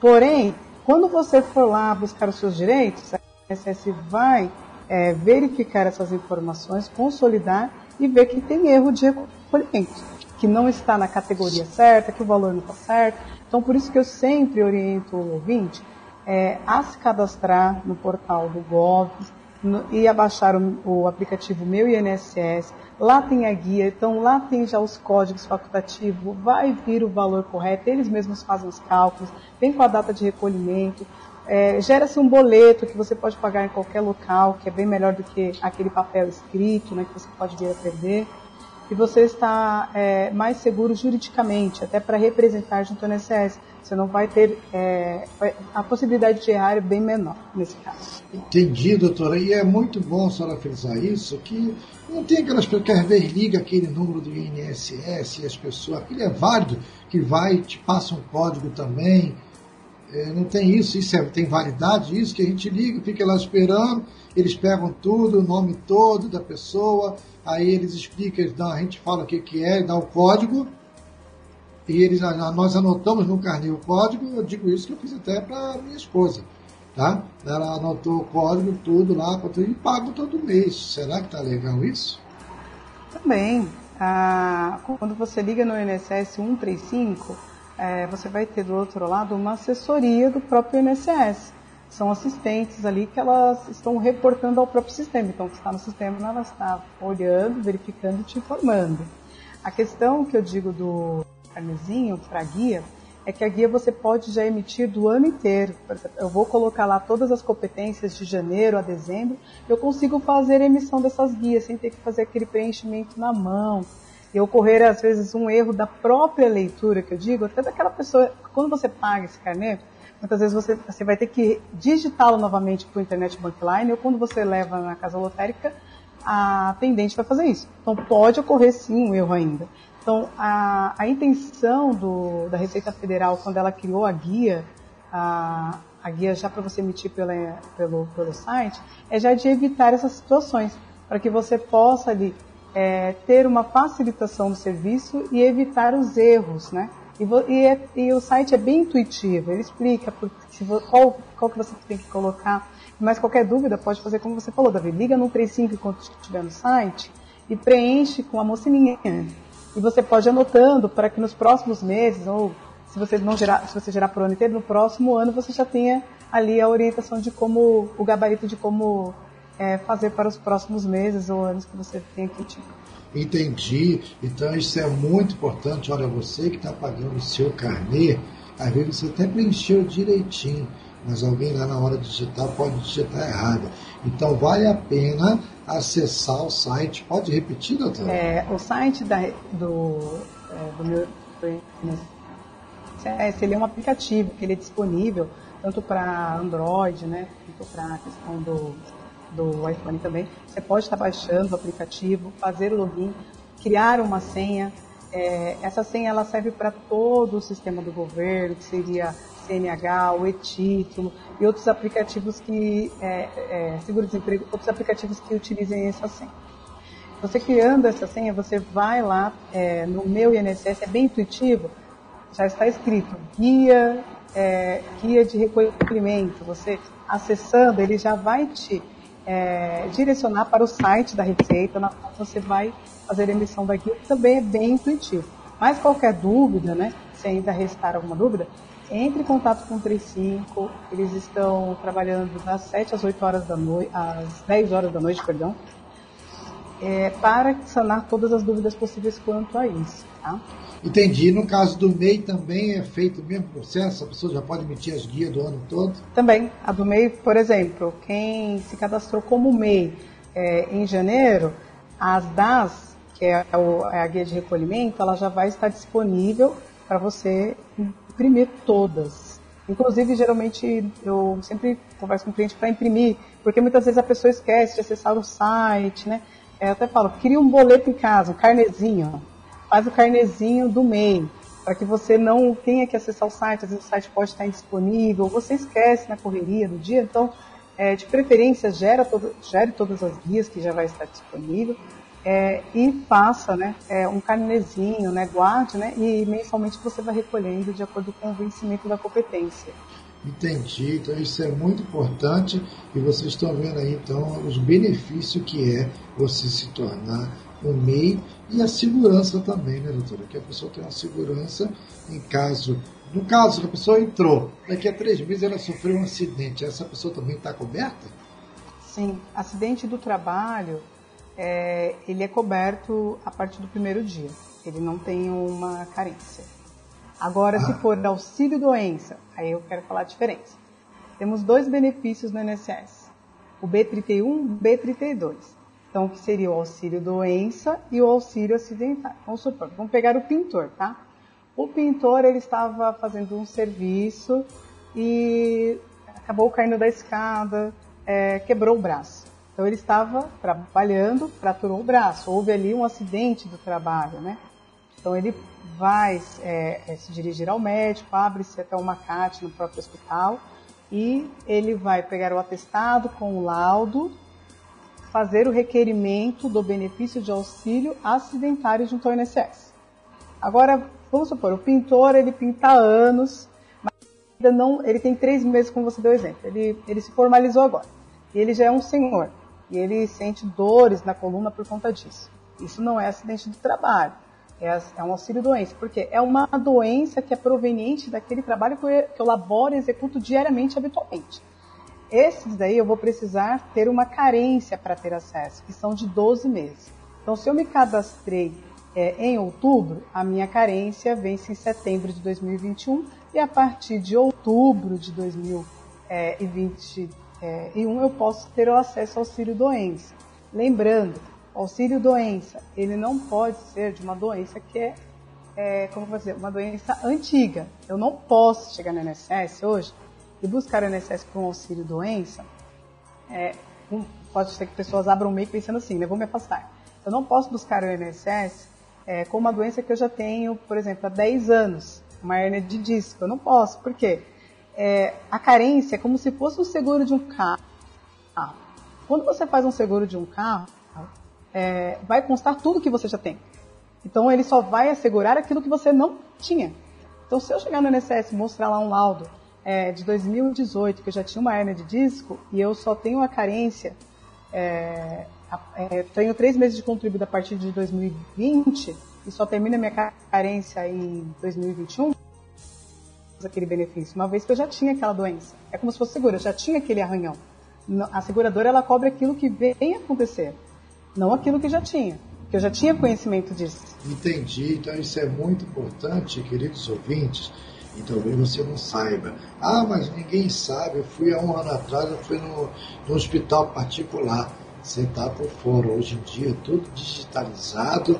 Porém, quando você for lá buscar os seus direitos, o INSS vai é, verificar essas informações, consolidar e ver que tem erro de recolhimento, que não está na categoria certa, que o valor não está certo. Então, por isso que eu sempre oriento o ouvinte é, a se cadastrar no portal do Gov no, e a baixar o, o aplicativo Meu INSS. Lá tem a guia, então lá tem já os códigos facultativos, vai vir o valor correto, eles mesmos fazem os cálculos, vem com a data de recolhimento. É, Gera-se um boleto que você pode pagar em qualquer local, que é bem melhor do que aquele papel escrito, né, que você pode vir a perder. E você está é, mais seguro juridicamente, até para representar junto ao INSS. Você não vai ter é, a possibilidade de errar é bem menor nesse caso. Entendi, doutora. E é muito bom a senhora frisar isso, que não tem aquelas pessoas que às vezes liga aquele número do INSS e as pessoas, aquele é válido, que vai te passa um código também é, não tem isso, isso é, tem validade, isso que a gente liga, fica lá esperando, eles pegam tudo, o nome todo da pessoa, aí eles explicam, eles dão, a gente fala o que, que é, dá o código, e eles, nós anotamos no carnê o código, eu digo isso que eu fiz até para minha esposa, tá? Ela anotou o código, tudo lá, e pago todo mês. Será que tá legal isso? Também. Ah, quando você liga no INSS 135, é, você vai ter do outro lado uma assessoria do próprio INSS. São assistentes ali que elas estão reportando ao próprio sistema. Então, o que está no sistema, ela está olhando, verificando e te informando. A questão que eu digo do carnezinho para guia é que a guia você pode já emitir do ano inteiro. Eu vou colocar lá todas as competências de janeiro a dezembro, eu consigo fazer a emissão dessas guias sem ter que fazer aquele preenchimento na mão, e ocorrer às vezes um erro da própria leitura, que eu digo, até daquela pessoa, quando você paga esse carnê, muitas vezes você, você vai ter que digitá-lo novamente para o Internet Bankline, ou quando você leva na casa lotérica, a atendente vai fazer isso. Então pode ocorrer sim um erro ainda. Então a, a intenção do, da Receita Federal quando ela criou a guia, a, a guia já para você emitir pela, pelo, pelo site, é já de evitar essas situações, para que você possa ali é, ter uma facilitação do serviço e evitar os erros, né? E, e, é, e, o site é bem intuitivo, ele explica por, se, qual, qual que você tem que colocar. Mas qualquer dúvida pode fazer como você falou, Davi. Liga no 35 enquanto estiver no site e preenche com a mocinha. E você pode anotando para que nos próximos meses, ou se você não gerar, se você gerar por ano inteiro, no próximo ano você já tenha ali a orientação de como, o gabarito de como é, fazer para os próximos meses ou anos que você tem que tipo. Entendi. Então isso é muito importante. Olha, você que está pagando o seu carnê, às vezes você até preencheu direitinho, mas alguém lá na hora de digitar pode digitar errado. Então vale a pena acessar o site. Pode repetir, doutor? É, o site da, do, é, do meu é, ele é um aplicativo que ele é disponível tanto para Android, né, quanto para a questão do do iPhone também. Você pode estar baixando o aplicativo, fazer o login, criar uma senha. É, essa senha ela serve para todo o sistema do governo, que seria CNH, o e-título e outros aplicativos que, é, é, seguro-desemprego, outros aplicativos que utilizem essa senha. Você criando essa senha, você vai lá é, no meu INSS, é bem intuitivo, já está escrito guia, é, guia de recolhimento. Você acessando, ele já vai te é, direcionar para o site da Receita, na qual você vai fazer a emissão da guia, que também é bem intuitivo. Mas qualquer dúvida, né, se ainda restar alguma dúvida, entre em contato com o 35, eles estão trabalhando das 7 às 8 horas da noite, às 10 horas da noite, perdão, é, para sanar todas as dúvidas possíveis quanto a isso, tá? Entendi. No caso do MEI também é feito o mesmo processo? A pessoa já pode emitir as guias do ano todo? Também. A do MEI, por exemplo, quem se cadastrou como MEI é, em janeiro, as DAS, que é, o, é a guia de recolhimento, ela já vai estar disponível para você imprimir todas. Inclusive, geralmente, eu sempre converso com o cliente para imprimir, porque muitas vezes a pessoa esquece de acessar o site, né? É, eu até falo, cria um boleto em casa, um carnezinho, faz o carnezinho do MEI, para que você não tenha que acessar o site, às vezes o site pode estar indisponível, você esquece na correria do dia, então, é, de preferência, gera todo, gere todas as guias que já vai estar disponível, é, e faça né, é, um carnezinho, né, guarde, né, e mensalmente você vai recolhendo de acordo com o vencimento da competência. Entendi, então isso é muito importante e vocês estão vendo aí então os benefícios que é você se tornar o MEI e a segurança também, né, doutora? Que a pessoa tem uma segurança em caso. No caso que a pessoa entrou, daqui a três meses ela sofreu um acidente, essa pessoa também está coberta? Sim, acidente do trabalho, é, ele é coberto a partir do primeiro dia. Ele não tem uma carência. Agora, ah. se for auxílio doença, aí eu quero falar a diferença. Temos dois benefícios no INSS: o B31 e o B32. Então, que seria o auxílio doença e o auxílio acidental. Vamos supor, vamos pegar o pintor, tá? O pintor, ele estava fazendo um serviço e acabou caindo da escada, é, quebrou o braço. Então, ele estava trabalhando, fraturou o braço. Houve ali um acidente do trabalho, né? Então, ele vai é, é, se dirigir ao médico, abre-se até uma CAT no próprio hospital e ele vai pegar o atestado com o laudo fazer o requerimento do benefício de auxílio acidentário junto ao INSS. Agora, vamos supor, o pintor ele pinta há anos, mas ainda não, ele tem três meses, como você deu exemplo. Ele, ele se formalizou agora. E ele já é um senhor. E ele sente dores na coluna por conta disso. Isso não é acidente de trabalho. É, é um auxílio doença. Porque é uma doença que é proveniente daquele trabalho que eu, que eu laboro e executo diariamente, habitualmente. Esses daí eu vou precisar ter uma carência para ter acesso, que são de 12 meses. Então, se eu me cadastrei é, em outubro, a minha carência vence em setembro de 2021 e a partir de outubro de 2021 é, eu posso ter o acesso ao auxílio doença. Lembrando, auxílio doença, ele não pode ser de uma doença que é, é como dizer, uma doença antiga. Eu não posso chegar no INSS hoje e buscar o INSS com auxílio doença, é, pode ser que pessoas abram o MEI pensando assim, né, vou me afastar. Eu não posso buscar o INSS é, com uma doença que eu já tenho, por exemplo, há 10 anos, uma hernia de disco. Eu não posso, por quê? É, a carência é como se fosse um seguro de um carro. Quando você faz um seguro de um carro, é, vai constar tudo que você já tem. Então ele só vai assegurar aquilo que você não tinha. Então se eu chegar no INSS e mostrar lá um laudo é, de 2018 que eu já tinha uma hernia de disco e eu só tenho a carência é, é, tenho três meses de contribuído a partir de 2020 e só termina minha carência em 2021, aquele benefício, uma vez que eu já tinha aquela doença. É como se fosse seguro, eu já tinha aquele arranhão. A seguradora ela cobre aquilo que vem acontecer, não aquilo que já tinha, que eu já tinha conhecimento disso. Entendi, então isso é muito importante, queridos ouvintes, e talvez você não saiba. Ah, mas ninguém sabe, eu fui há um ano atrás, eu fui no, no hospital particular você está por fora. Hoje em dia, tudo digitalizado,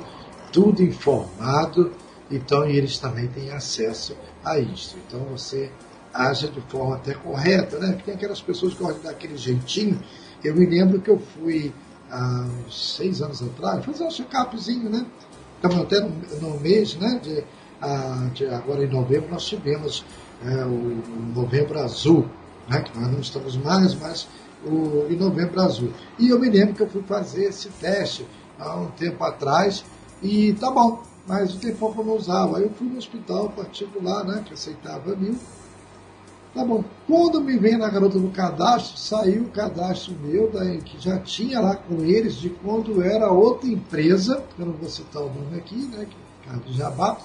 tudo informado, então eles também têm acesso a isso. Então você age de forma até correta, né? Porque tem aquelas pessoas que olham daquele jeitinho. Eu me lembro que eu fui há uns seis anos atrás fazer um check-upzinho, né? Estamos até no, no, mês, né? De, a, de, agora em novembro nós tivemos é, o, o Novembro Azul, né? Que nós não estamos mais, mas o, em Novembro Azul. E eu me lembro que eu fui fazer esse teste há um tempo atrás e tá bom, mas o tempo eu não usava. Aí eu fui no hospital particular, né, que aceitava mil. Tá bom. Quando me vem na garota do cadastro, saiu o cadastro meu, daí, que já tinha lá com eles, de quando era outra empresa, eu não vou citar o nome aqui, né, que é Carlos Jabá,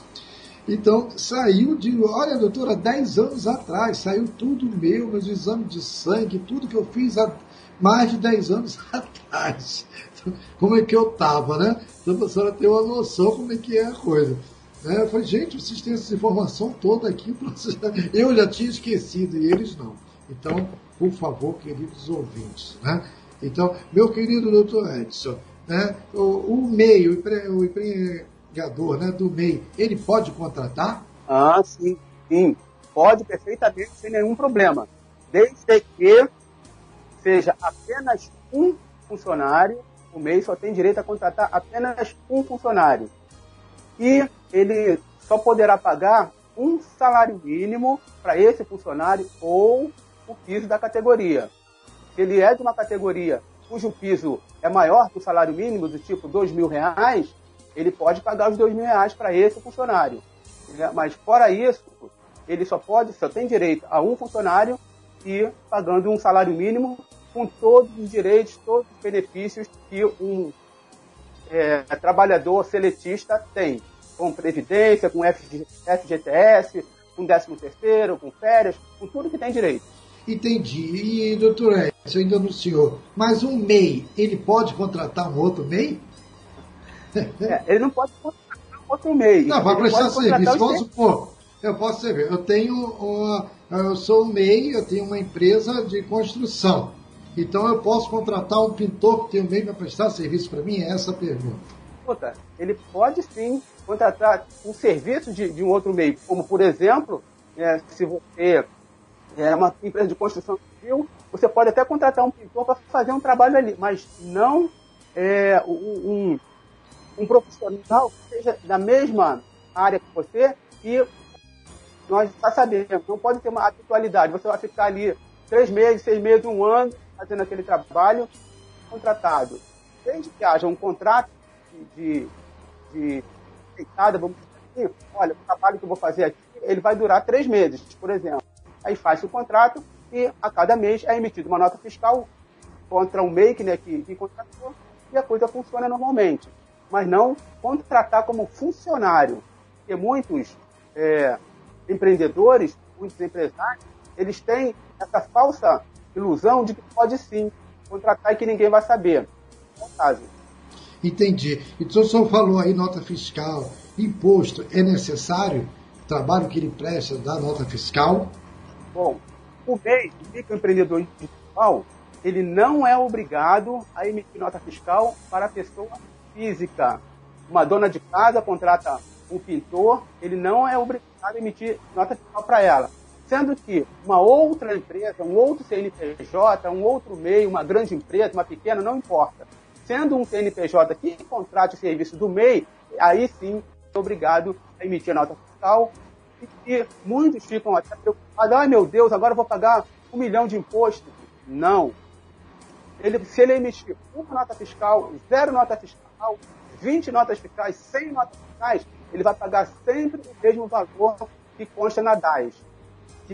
então, saiu de, olha, doutora, 10 anos atrás, saiu tudo meu, meus exames de sangue, tudo que eu fiz há mais de 10 anos <laughs> atrás. Então, como é que eu estava, né? Então, a senhora tem uma noção como é que é a coisa. Né? Eu falei, gente, vocês têm essa informação toda aqui, <laughs> eu já tinha esquecido e eles não. Então, por favor, queridos ouvintes, né? Então, meu querido doutor Edson, né? o, o meio, o, o empregador né, do MEI, ele pode contratar? Ah, sim, sim. Pode perfeitamente, sem nenhum problema. Desde que seja apenas um funcionário, o MEI só tem direito a contratar apenas um funcionário. E ele só poderá pagar um salário mínimo para esse funcionário ou o piso da categoria. Se ele é de uma categoria cujo piso é maior que o salário mínimo, do tipo dois mil reais, ele pode pagar os dois mil reais para esse funcionário. Mas fora isso, ele só pode, só tem direito a um funcionário e pagando um salário mínimo com todos os direitos, todos os benefícios que um é, trabalhador seletista tem, com previdência, com FGTS, com 13 terceiro, com férias, com tudo que tem direito. Entendi. E, doutor Edson, ainda anunciou, mas um MEI, ele pode contratar um outro MEI? É, ele não pode contratar outro MEI. Não, vai prestar serviço. Vamos supor, eu posso servir. Eu tenho uma, eu sou um MEI, eu tenho uma empresa de construção. Então eu posso contratar um pintor que MEI para prestar serviço para mim? É essa a pergunta. Ele pode sim contratar um serviço de, de um outro MEI, como por exemplo, é, se você é uma empresa de construção civil, você pode até contratar um pintor para fazer um trabalho ali, mas não é, um, um profissional que seja da mesma área que você e nós já sabemos, não pode ter uma habitualidade. Você vai ficar ali três meses, seis meses, um ano fazendo aquele trabalho contratado. Desde que haja um contrato de, de, de vamos dizer assim, olha, o trabalho que eu vou fazer aqui, ele vai durar três meses, por exemplo. Aí faz o contrato e a cada mês é emitida uma nota fiscal contra o MEI né, que, que contratou e a coisa funciona normalmente mas não contratar como funcionário. Porque muitos é, empreendedores, muitos empresários, eles têm essa falsa ilusão de que pode sim contratar e que ninguém vai saber. É o caso. Entendi. Então o senhor falou aí nota fiscal, imposto, é necessário o trabalho que ele presta da nota fiscal? Bom, o MEI, o microempreendedor individual, ele não é obrigado a emitir nota fiscal para a pessoa física, uma dona de casa contrata um pintor, ele não é obrigado a emitir nota fiscal para ela. Sendo que uma outra empresa, um outro CNPJ, um outro meio, uma grande empresa, uma pequena, não importa. Sendo um CNPJ que contrate o serviço do MEI, aí sim é obrigado a emitir nota fiscal. E muitos ficam até preocupados, ai meu Deus, agora vou pagar um milhão de imposto. Não. Ele, se ele emitir uma nota fiscal, zero nota fiscal, 20 notas fiscais, 100 notas fiscais, ele vai pagar sempre o mesmo valor que consta na DAS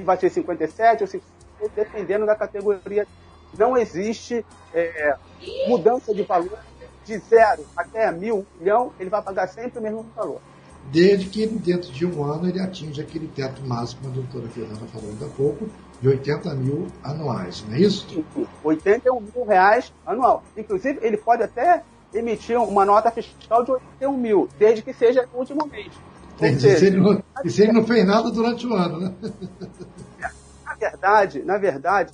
vai ser 57 ou 57, dependendo da categoria. Não existe é, mudança de valor de zero até mil, milhão, ele vai pagar sempre o mesmo valor. Desde que dentro de um ano ele atinja aquele teto máximo, que a doutora Fernanda falou ainda há pouco, de 80 mil anuais, não é isso? 81 mil reais anual. Inclusive, ele pode até emitir uma nota fiscal de 81 mil, desde que seja o último mês. Seja, se, ele não, ele não fez nada durante o ano, né? <laughs> Na verdade, na verdade,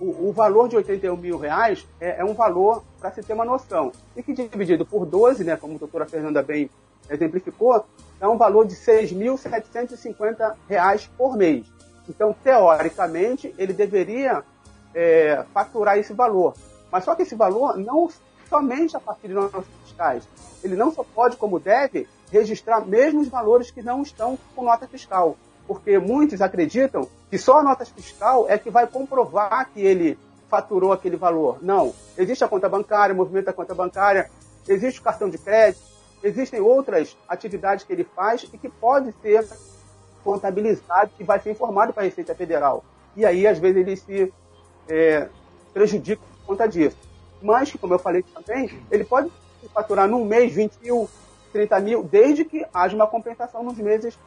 o, o valor de 81 mil reais é, é um valor para se ter uma noção. E que dividido por 12, né, como a doutora Fernanda bem exemplificou, é um valor de R$ 6.750 por mês. Então, teoricamente, ele deveria é, faturar esse valor. Mas só que esse valor não somente a partir de notas fiscais. Ele não só pode, como deve, registrar mesmo os valores que não estão com nota fiscal. Porque muitos acreditam que só a nota fiscal é que vai comprovar que ele faturou aquele valor. Não. Existe a conta bancária, o movimento da conta bancária, existe o cartão de crédito, existem outras atividades que ele faz e que pode ser contabilizado e vai ser informado para a Receita Federal. E aí, às vezes, ele se é, prejudica por conta disso. Mas, como eu falei também, ele pode faturar num mês 20 mil, 30 mil, desde que haja uma compensação nos meses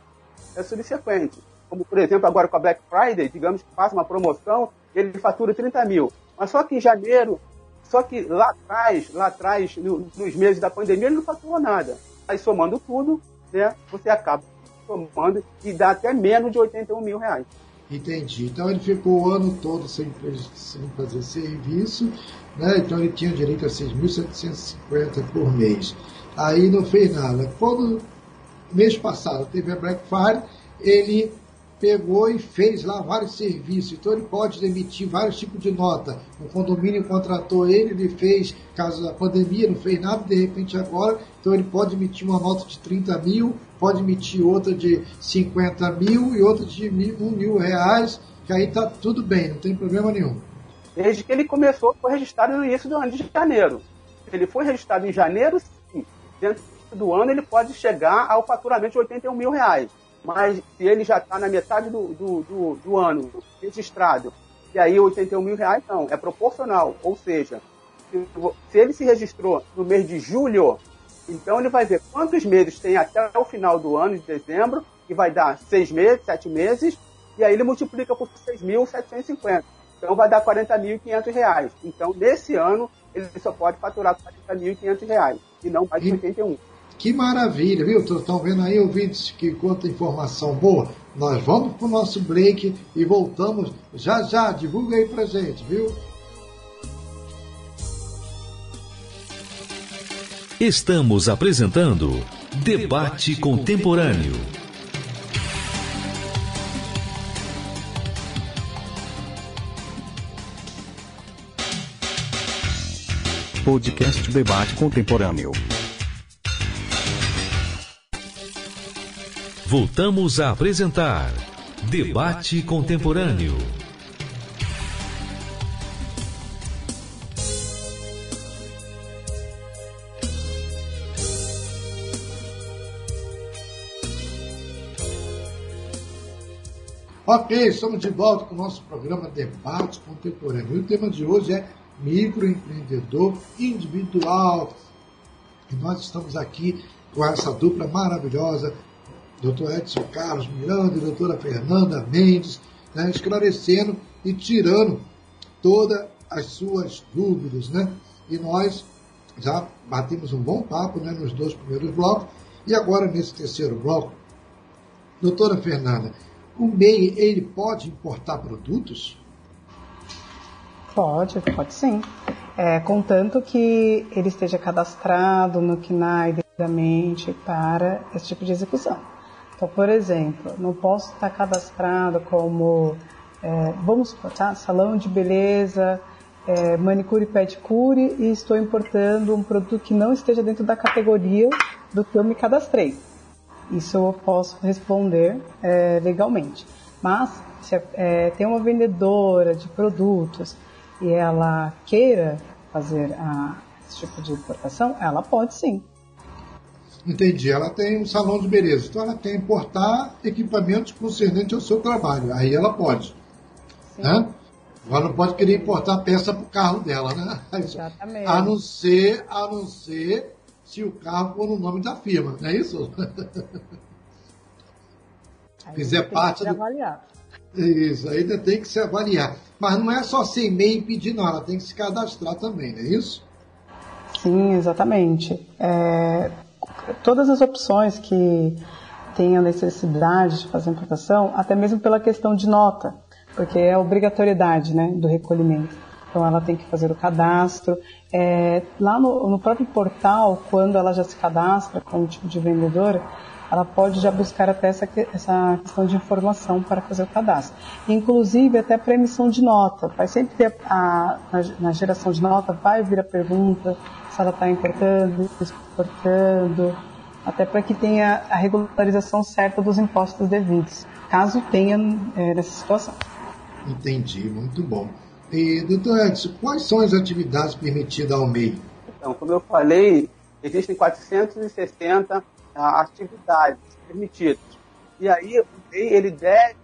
é, subsequentes. Como, por exemplo, agora com a Black Friday, digamos que faça uma promoção, ele fatura 30 mil. Mas só que em janeiro, só que lá atrás, lá atrás, no, nos meses da pandemia, ele não faturou nada. Aí somando tudo, né, você acaba somando e dá até menos de 81 mil reais. Entendi. Então ele ficou o ano todo sem, sem fazer serviço, né? então ele tinha direito a 6.750 por mês aí não fez nada. Quando, mês passado, teve a Black Friday, ele pegou e fez lá vários serviços. Então ele pode emitir vários tipos de nota. O condomínio contratou ele, ele fez, caso da pandemia, não fez nada, de repente agora, então ele pode emitir uma nota de 30 mil, pode emitir outra de 50 mil e outra de mil, 1 mil reais, que aí está tudo bem, não tem problema nenhum. Desde que ele começou, foi registrado no início do ano de janeiro. Ele foi registrado em janeiro, dentro do ano ele pode chegar ao faturamento de 81 mil reais. Mas se ele já está na metade do, do, do, do, ano registrado, e aí 81 mil reais não, é proporcional. Ou seja, se, se ele se registrou no mês de julho, então ele vai ver quantos meses tem até o final do ano, de dezembro, que vai dar seis meses, sete meses, e aí ele multiplica por 6.750. Então vai dar 40.500 reais. Então, nesse ano, ele só pode faturar 40.500 reais e não mais de 81. Que maravilha, viu? Estão vendo aí, ouvintes, que quanta informação boa. Nós vamos para o nosso break e voltamos já já. Divulga aí para gente, viu? Estamos apresentando Debate Contemporâneo. Podcast Debate Contemporâneo. Voltamos a apresentar Debate Contemporâneo. Ok, estamos de volta com o nosso programa Debate Contemporâneo. E o tema de hoje é microempreendedor individual. E nós estamos aqui com essa dupla maravilhosa, doutor Edson Carlos Miranda e doutora Fernanda Mendes, né, esclarecendo e tirando todas as suas dúvidas. Né? E nós já batemos um bom papo né, nos dois primeiros blocos, e agora nesse terceiro bloco, doutora Fernanda, o MEI ele pode importar produtos? Pode, pode sim. É, contanto que ele esteja cadastrado no CNAE devidamente para esse tipo de execução. Então, por exemplo, não posso estar cadastrado como, é, vamos tá, salão de beleza, é, manicure e pedicure e estou importando um produto que não esteja dentro da categoria do que eu me cadastrei. Isso eu posso responder é, legalmente. Mas, se é, tem uma vendedora de produtos e ela queira fazer a, esse tipo de importação, ela pode sim. Entendi. Ela tem um salão de beleza. Então ela quer importar equipamentos concernentes ao seu trabalho. Aí ela pode. Sim. Né? Ela não pode querer importar peça para o carro dela, né? <laughs> Exatamente. A não ser, a não ser se o carro for no nome da firma, não é isso? <laughs> Aí Fizer parte do. Avaliar. Isso, ainda tem que se avaliar. Mas não é só ser e-mail e pedir, não, ela tem que se cadastrar também, não é isso? Sim, exatamente. É, todas as opções que tenham necessidade de fazer importação, até mesmo pela questão de nota, porque é obrigatoriedade né, do recolhimento. Então ela tem que fazer o cadastro. É, lá no, no, próprio portal, quando ela já se cadastra como tipo de vendedora, ela pode já buscar até essa, essa questão de informação para fazer o cadastro. Inclusive até para emissão de nota. Vai sempre ter a, a, na geração de nota, vai vir a pergunta se ela está importando, exportando, até para que tenha a regularização certa dos impostos devidos, caso tenha é, nessa situação. Entendi, muito bom. E, doutor Edson, quais são as atividades permitidas ao MEI? Então, como eu falei, existem 460 atividades permitidas. E aí, ele deve,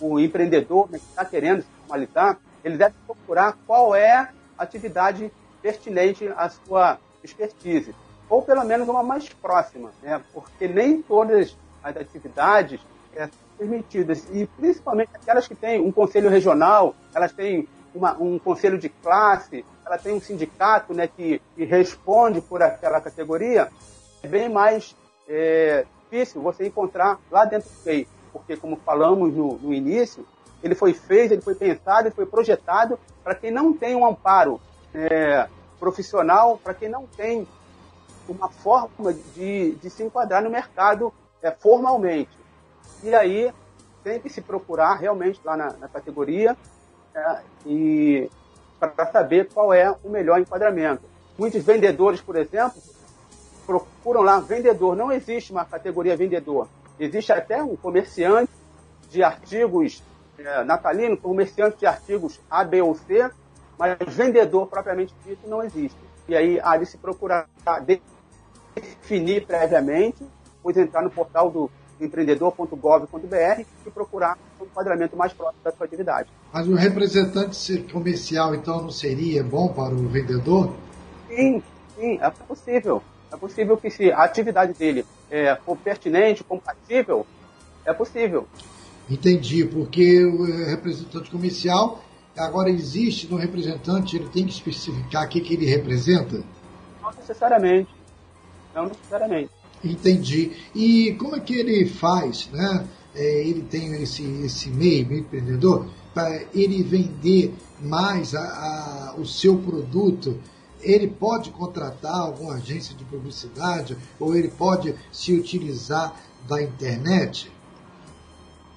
o empreendedor né, que está querendo se formalizar, ele deve procurar qual é a atividade pertinente à sua expertise, ou pelo menos uma mais próxima, né? porque nem todas as atividades é, são permitidas, e principalmente aquelas que têm um conselho regional, elas têm uma, um conselho de classe, ela tem um sindicato né, que, que responde por aquela categoria, é bem mais é, difícil você encontrar lá dentro do MEI, porque como falamos no, no início, ele foi feito, ele foi pensado, ele foi projetado para quem não tem um amparo é, profissional, para quem não tem uma forma de, de se enquadrar no mercado é, formalmente. E aí tem que se procurar realmente lá na, na categoria é, e para saber qual é o melhor enquadramento. Muitos vendedores, por exemplo, procuram lá vendedor. Não existe uma categoria vendedor. Existe até um comerciante de artigos é, natalino, comerciante de artigos A, B ou C, mas vendedor propriamente dito não existe. E aí há de se procurar definir previamente, depois entrar no portal do empreendedor.gov.br e procurar um enquadramento mais próximo da sua atividade. Mas o representante comercial, então, não seria bom para o vendedor? Sim, sim, é possível. É possível que se a atividade dele é, for pertinente, compatível, é possível. Entendi, porque o representante comercial agora existe no representante, ele tem que especificar o que, que ele representa? Não necessariamente. Não necessariamente. Entendi. E como é que ele faz, né? É, ele tem esse, esse meio, meio empreendedor, para ele vender mais a, a, o seu produto ele pode contratar alguma agência de publicidade ou ele pode se utilizar da internet?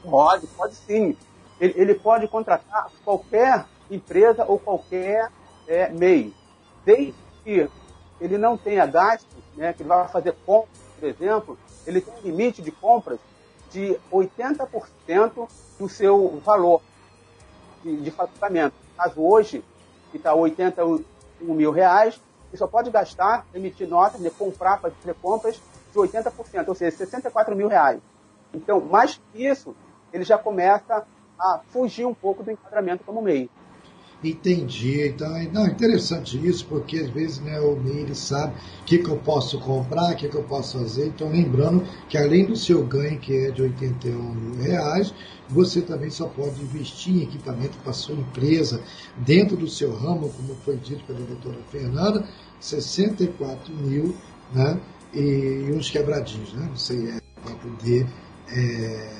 Pode, pode sim. Ele, ele pode contratar qualquer empresa ou qualquer é, meio, desde que ele não tenha gastos, né, que ele vai fazer compras, por exemplo, ele tem um limite de compras de 80% do seu valor de, de faturamento. Caso hoje, que está 80 um mil reais e só pode gastar, emitir notas, de comprar, fazer compras de 80%, ou seja, 64 mil reais. Então, mais que isso, ele já começa a fugir um pouco do enquadramento como MEI. Entendi. Então, não, interessante isso, porque às vezes né, o MEI sabe o que, que eu posso comprar, o que, que eu posso fazer. Então, lembrando que além do seu ganho, que é de 81 mil reais, você também só pode investir em equipamento para a sua empresa, dentro do seu ramo, como foi dito pela doutora Fernanda, 64 mil né, e, uns quebradinhos. Né, você é para poder é,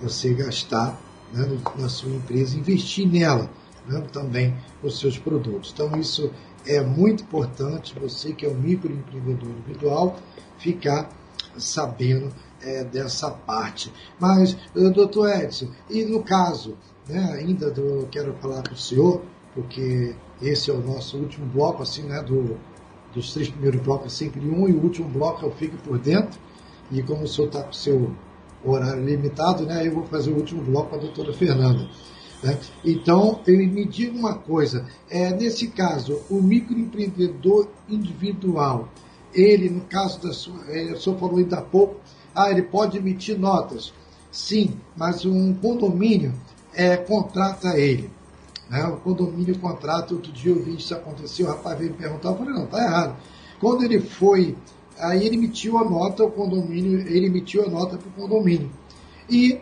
você gastar né, na sua empresa, investir nela né, também os seus produtos. Então, isso é muito importante, você que é um microempreendedor individual, ficar sabendo é, dessa parte. Mas, eh, doutor Edson, e no caso, né, ainda do, quero falar para o senhor, porque esse é o nosso último bloco, assim, né, do, dos três primeiros blocos é sempre um, e o último bloco eu fico por dentro, e como o senhor está com o seu horário limitado, né, eu vou fazer o último bloco com a doutora Fernanda. Né? Então, eu me diga uma coisa, é, nesse caso, o microempreendedor individual, ele, no caso da sua, é, o senhor falou ainda há pouco, ah, ele pode emitir notas. Sim, mas um condomínio é, contrata ele. Né? O condomínio contrata, outro dia eu vi isso acontecer, o rapaz veio me perguntar, eu falei, não, tá errado. Quando ele foi, aí ele emitiu a nota, o condomínio, ele emitiu a nota para o condomínio. E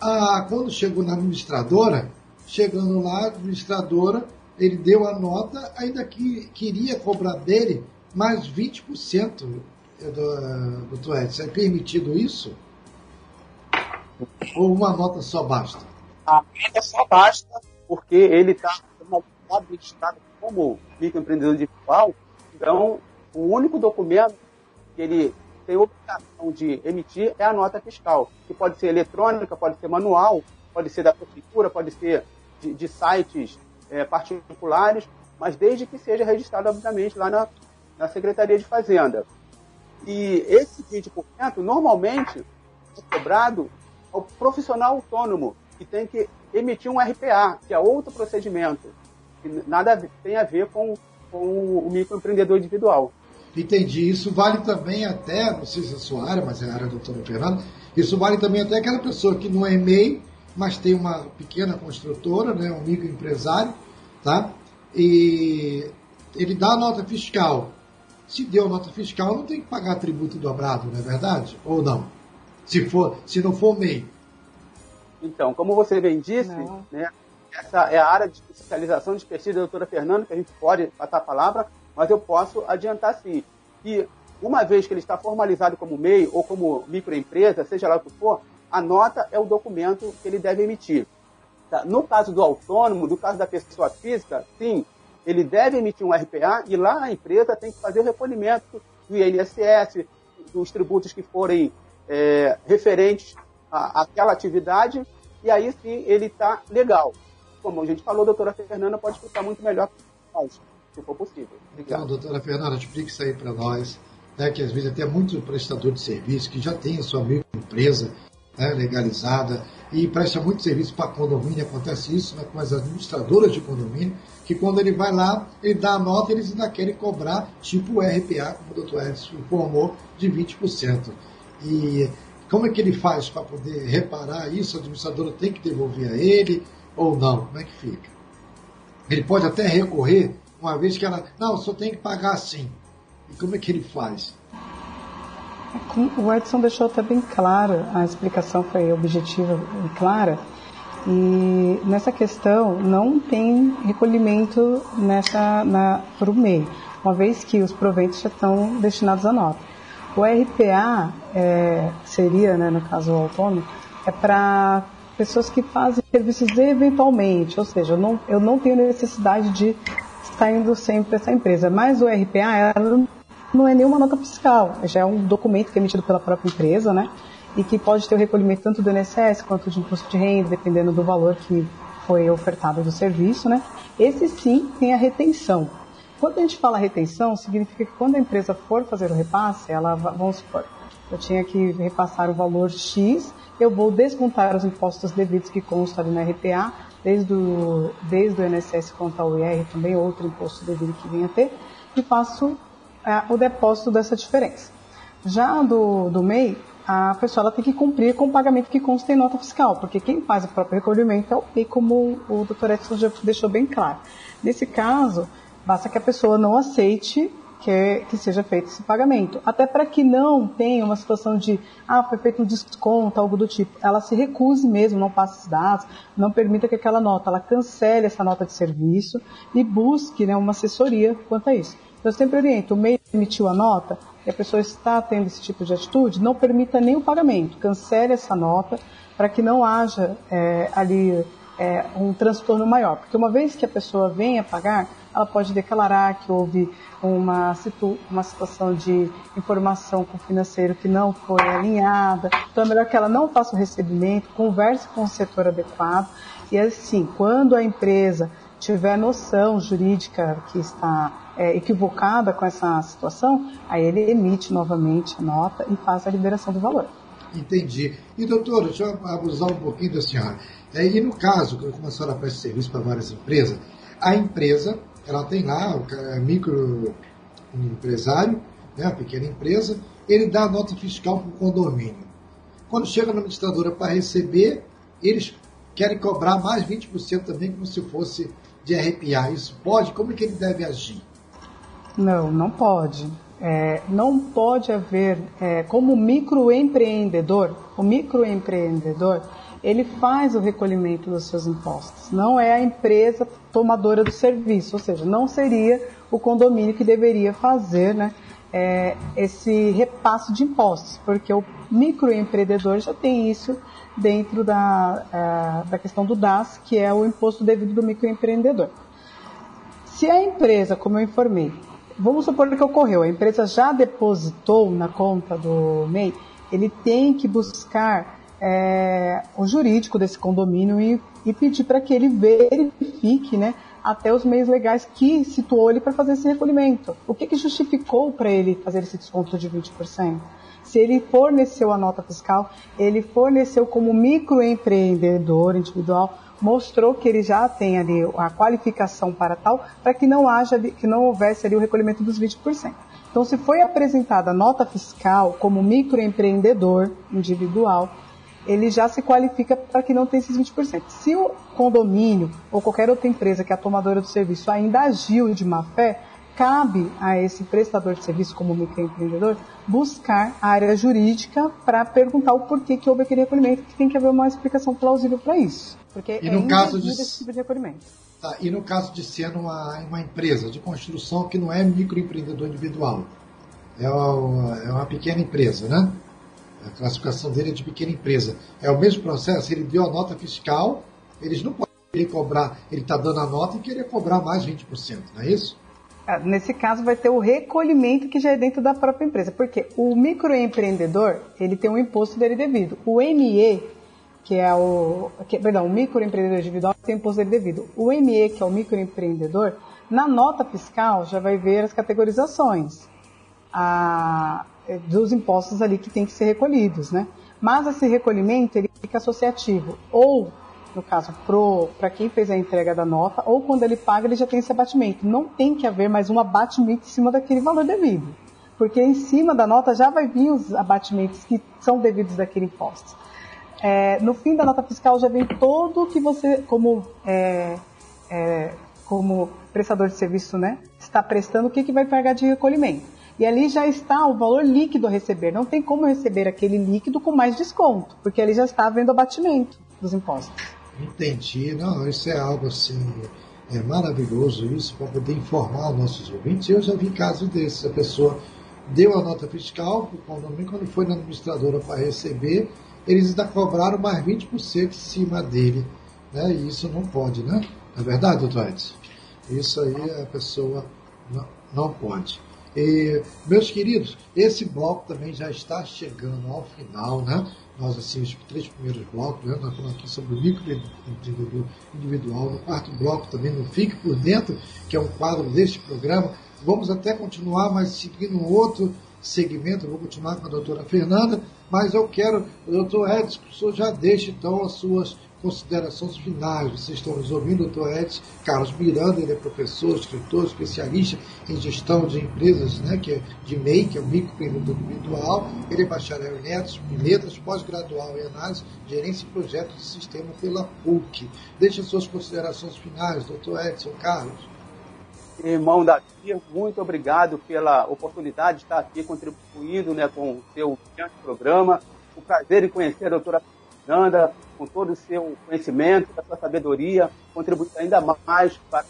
a, quando chegou na administradora, chegando lá, a administradora, ele deu a nota, ainda que queria cobrar dele mais 20% do, doutor Edson. É permitido isso? Ou uma nota só basta? A nota só basta, porque ele está administrado como microempreendedor individual, então o único documento que ele tem obrigação de emitir é a nota fiscal, que pode ser eletrônica, pode ser manual, pode ser da prefeitura, pode ser de, de sites é, particulares, mas desde que seja registrado, obviamente, lá na, na Secretaria de Fazenda. E esse 20% normalmente é cobrado ao profissional autônomo, que tem que emitir um RPA, que é outro procedimento, que nada tem a ver com, com o microempreendedor individual. Entendi. Isso vale também até, não sei se é a sua área, mas é a área do doutor Fernando, isso vale também até aquela pessoa que não é MEI, mas tem uma pequena construtora, né, um microempresário, tá? E ele dá a nota fiscal se deu nota fiscal, não tem que pagar tributo dobrado, não é verdade? Ou não? Se, for, se não for MEI. Então, como você bem disse, né, essa é a área de especialização de pesquisa da doutora Fernanda, que a gente pode passar a palavra, mas eu posso adiantar sim. Que uma vez que ele está formalizado como MEI ou como microempresa, seja lá o que for, a nota é o documento que ele deve emitir. Tá? No caso do autônomo, no caso da pessoa física, sim, ele deve emitir um RPA e lá a empresa tem que fazer o recolhimento do INSS, dos tributos que forem é, referentes à, àquela atividade, e aí sim ele está legal. Como a gente falou, a doutora Fernanda pode explicar muito melhor se for possível. Obrigado. Então, doutora Fernanda, explique isso aí para nós, né, que às vezes até muito prestador de serviço que já tem a sua microempresa né, legalizada e presta muito serviço para condomínio, acontece isso né, com as administradoras de condomínio, que quando ele vai lá, ele dá a nota, eles ainda querem cobrar tipo o RPA, como o doutor Edson informou, de 20%. E como é que ele faz para poder reparar isso? A administradora tem que devolver a ele ou não? Como é que fica? Ele pode até recorrer, uma vez que ela, não, só tem que pagar assim. E como é que ele faz? O Edson deixou até bem claro, a explicação foi objetiva e clara, e nessa questão não tem recolhimento nessa para o MEI, uma vez que os proventos já estão destinados à nota. O RPA é, seria, né, no caso o autônomo, é para pessoas que fazem serviços eventualmente, ou seja, eu não, eu não tenho necessidade de estar indo sempre essa empresa, mas o RPA não é nenhuma nota fiscal, já é um documento que é emitido pela própria empresa, né? e que pode ter o recolhimento tanto do INSS quanto de imposto de renda, dependendo do valor que foi ofertado do serviço, né? Esse sim tem a retenção. Quando a gente fala retenção, significa que quando a empresa for fazer o repasse, ela, vamos supor, eu tinha que repassar o valor X, eu vou descontar os impostos devidos que constam ali na RPA, desde o, desde o INSS quanto ao IR, também outro imposto devido que venha a ter, e faço é, o depósito dessa diferença. Já do, do MEI, a pessoa tem que cumprir com o pagamento que consta em nota fiscal, porque quem faz o próprio recolhimento é o MEI, como o Dr. Edson já deixou bem claro. Nesse caso, basta que a pessoa não aceite que, que seja feito esse pagamento. Até para que não tenha uma situação de, ah, foi feito um desconto, algo do tipo. Ela se recuse mesmo, não passe esses dados, não permita que aquela nota, ela cancele essa nota de serviço e busque né, uma assessoria quanto a isso. Então, eu sempre oriento, o MEI emitiu a nota, e a pessoa está tendo esse tipo de atitude, não permita nem o pagamento, cancele essa nota para que não haja é, ali é, um transtorno maior. Porque uma vez que a pessoa vem a pagar, ela pode declarar que houve uma, situ, uma situação de informação com o financeiro que não foi alinhada. Então é melhor que ela não faça o recebimento, converse com o setor adequado. E assim, quando a empresa tiver noção jurídica que está é, equivocada com essa situação, aí ele emite novamente a nota e faz a liberação do valor. Entendi. E doutora, deixa eu abusar um pouquinho da senhora. É, e no caso, como a senhora presta serviço para várias empresas, a empresa, ela tem lá o é micro empresário, né, a pequena empresa, ele dá a nota fiscal para o condomínio. Quando chega na administradora para receber, eles querem cobrar mais 20% também, como se fosse de arrepiar. Isso pode? Como é que ele deve agir? Não, não pode. É, não pode haver, é, como microempreendedor, o microempreendedor, ele faz o recolhimento dos seus impostos. Não é a empresa tomadora do serviço, ou seja, não seria o condomínio que deveria fazer né, é, esse repasso de impostos, porque o microempreendedor já tem isso dentro da, é, da questão do DAS, que é o imposto devido do microempreendedor. Se a empresa, como eu informei, vamos supor que ocorreu, a empresa já depositou na conta do MEI, ele tem que buscar é, o jurídico desse condomínio e, e pedir para que ele verifique né, até os meios legais que situou ele para fazer esse recolhimento. O que, que justificou para ele fazer esse desconto de 20%? Se ele forneceu a nota fiscal, ele forneceu como microempreendedor individual mostrou que ele já tem ali a qualificação para tal, para que não haja, que não houvesse ali o recolhimento dos 20%. Então, se foi apresentada a nota fiscal como microempreendedor individual, ele já se qualifica para que não tenha esses 20%. Se o condomínio ou qualquer outra empresa que é a tomadora do serviço ainda agiu de má fé, cabe a esse prestador de serviço, como microempreendedor, buscar a área jurídica para perguntar o porquê que houve aquele recolhimento, que tem que haver uma explicação plausível para isso. Porque e no é caso de esse tipo de recolhimento. Tá, e no caso de ser uma, uma empresa de construção que não é microempreendedor individual, é uma, é uma pequena empresa, né? A classificação dele é de pequena empresa. É o mesmo processo, ele deu a nota fiscal, eles não podem cobrar, ele está dando a nota e querer cobrar mais 20%, não é isso? É, nesse caso vai ter o recolhimento que já é dentro da própria empresa, porque o microempreendedor ele tem um imposto dele devido. O ME, que é o, que, perdão, o microempreendedor individual tem imposto dele devido. O ME, que é o microempreendedor, na nota fiscal já vai ver as categorizações a, dos impostos ali que tem que ser recolhidos, né? Mas esse recolhimento ele fica associativo ou no caso, para quem fez a entrega da nota, ou quando ele paga, ele já tem esse abatimento. Não tem que haver mais um abatimento em cima daquele valor devido. Porque em cima da nota já vai vir os abatimentos que são devidos daquele imposto. É, no fim da nota fiscal já vem todo o que você, como, é, é, como prestador de serviço, né, está prestando, o que, que vai pagar de recolhimento. E ali já está o valor líquido a receber. Não tem como receber aquele líquido com mais desconto, porque ali já está havendo abatimento dos impostos. Entendi. Não, isso é algo assim, é maravilhoso isso, para poder informar os nossos ouvintes. Eu já vi casos desses. A pessoa deu a nota fiscal para o condomínio, quando foi na administradora para receber, eles ainda cobraram mais 20% em cima dele. Né? E isso não pode, né? Não é verdade, doutor Edson? Isso aí a pessoa não, não pode. E, meus queridos, esse bloco também já está chegando ao final, né? nós assim, os três primeiros blocos, né? nós falamos aqui sobre o microempreendedor individual, no quarto bloco também no Fique por Dentro, que é um quadro deste programa. Vamos até continuar, mas seguindo um outro segmento, eu vou continuar com a doutora Fernanda, mas eu quero, doutor Edson, que o senhor já deixe então as suas considerações finais. Vocês estão nos ouvindo, doutor Edson Carlos Miranda, ele é professor, escritor, especialista em gestão de empresas, né, que é de MEI, que é o microempreendedor individual. Ele é bacharel em letras, letras pós-gradual em análise, gerência e projetos de sistema pela PUC. Deixe suas considerações finais, doutor Edson Carlos. Irmão Davi, muito obrigado pela oportunidade de estar aqui contribuindo né, com o seu programa. O prazer em conhecer a doutora Fernanda, com todo o seu conhecimento, a sua sabedoria, contribuindo ainda mais para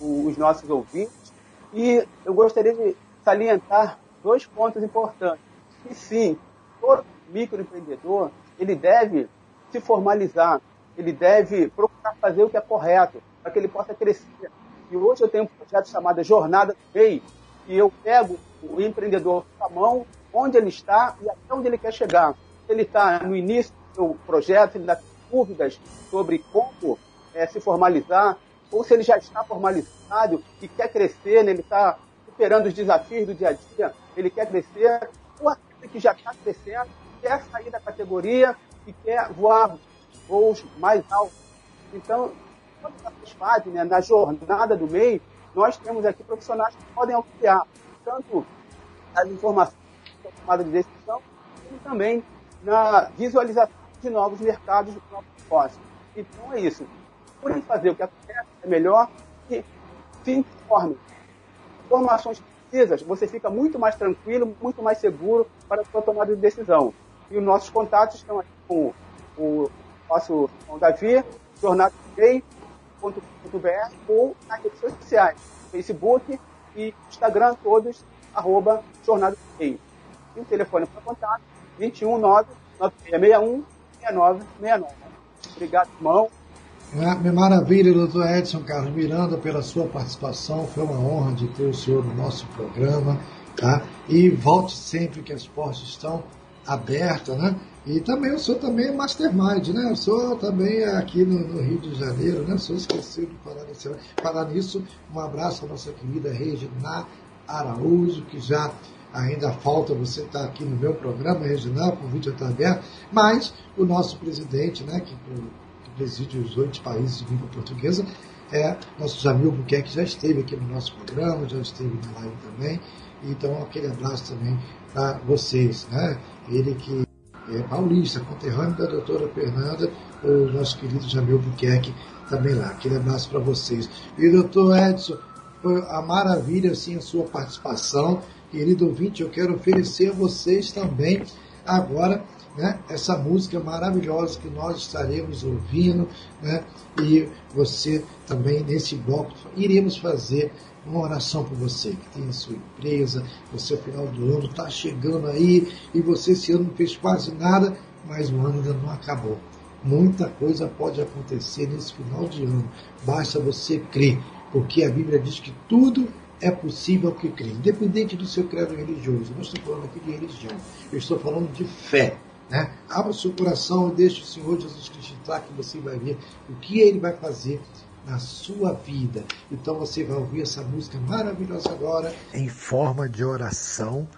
os nossos ouvintes. E eu gostaria de salientar dois pontos importantes. E sim, todo microempreendedor ele deve se formalizar, ele deve procurar fazer o que é correto, para que ele possa crescer. E hoje eu tenho um projeto chamado Jornada do Rei, e eu pego o empreendedor com a mão, onde ele está e até onde ele quer chegar. Se ele está no início seu projeto, ele ainda tem dúvidas sobre como é, se formalizar, ou se ele já está formalizado e quer crescer, né, ele está superando os desafios do dia a dia, ele quer crescer, ou aquele que já está crescendo, quer sair da categoria e quer voar voos mais altos. Então, todas essas fases, né, na jornada do MEI, nós temos aqui profissionais que podem auxiliar, tanto as informações da tomada de decisão, como também na visualização de novos mercados, de novos negócios. Então é isso. Por fazer o que acontece é melhor e se informe. Informações precisas, você fica muito mais tranquilo, muito mais seguro para a sua tomada de decisão. E os nossos contatos estão aqui com o nosso com o Davi, jornadadei.com.br ou nas redes sociais, Facebook e Instagram, todos, arroba Jornada E o telefone para contato, 219 9661 6969. Obrigado, irmão. É, maravilha, doutor Edson Carlos Miranda, pela sua participação. Foi uma honra de ter o senhor no nosso programa. Tá? E volte sempre que as portas estão abertas, né? E também o senhor também é mastermind, né? O senhor também é aqui no, no, Rio de Janeiro, né? O senhor esqueceu de falar, nesse, falar nisso. Um abraço à nossa querida Regina Araújo, que já ainda falta você estar aqui no meu programa, Regina, o convite está aberto. Mas o nosso presidente, né? Que, que preside os oito países de língua portuguesa, é nosso Jamil Buquerque, que já esteve aqui no nosso programa, já esteve na live também. Então, aquele abraço também para vocês, né? Ele que é paulista, conterrâneo da doutora Fernanda, o nosso querido Jamil Buquerque também lá. Aquele abraço para vocês. E doutor Edson, foi a maravilha assim a sua participação. Querido ouvinte, eu quero oferecer a vocês também agora né, essa música maravilhosa que nós estaremos ouvindo, né, e você também nesse bloco iremos fazer uma oração por você que tem a sua empresa, você final do ano está chegando aí e você esse ano não fez quase nada, mas o ano ainda não acabou. Muita coisa pode acontecer nesse final de ano. Basta você crer, porque a Bíblia diz que tudo é possível que crê, independente do seu credo religioso. Não estou falando aqui de religião, eu estou falando de fé. Né? Abra o seu coração e deixe o Senhor Jesus Cristo entrar, que você vai ver o que ele vai fazer na sua vida. Então você vai ouvir essa música maravilhosa agora. Em forma de oração,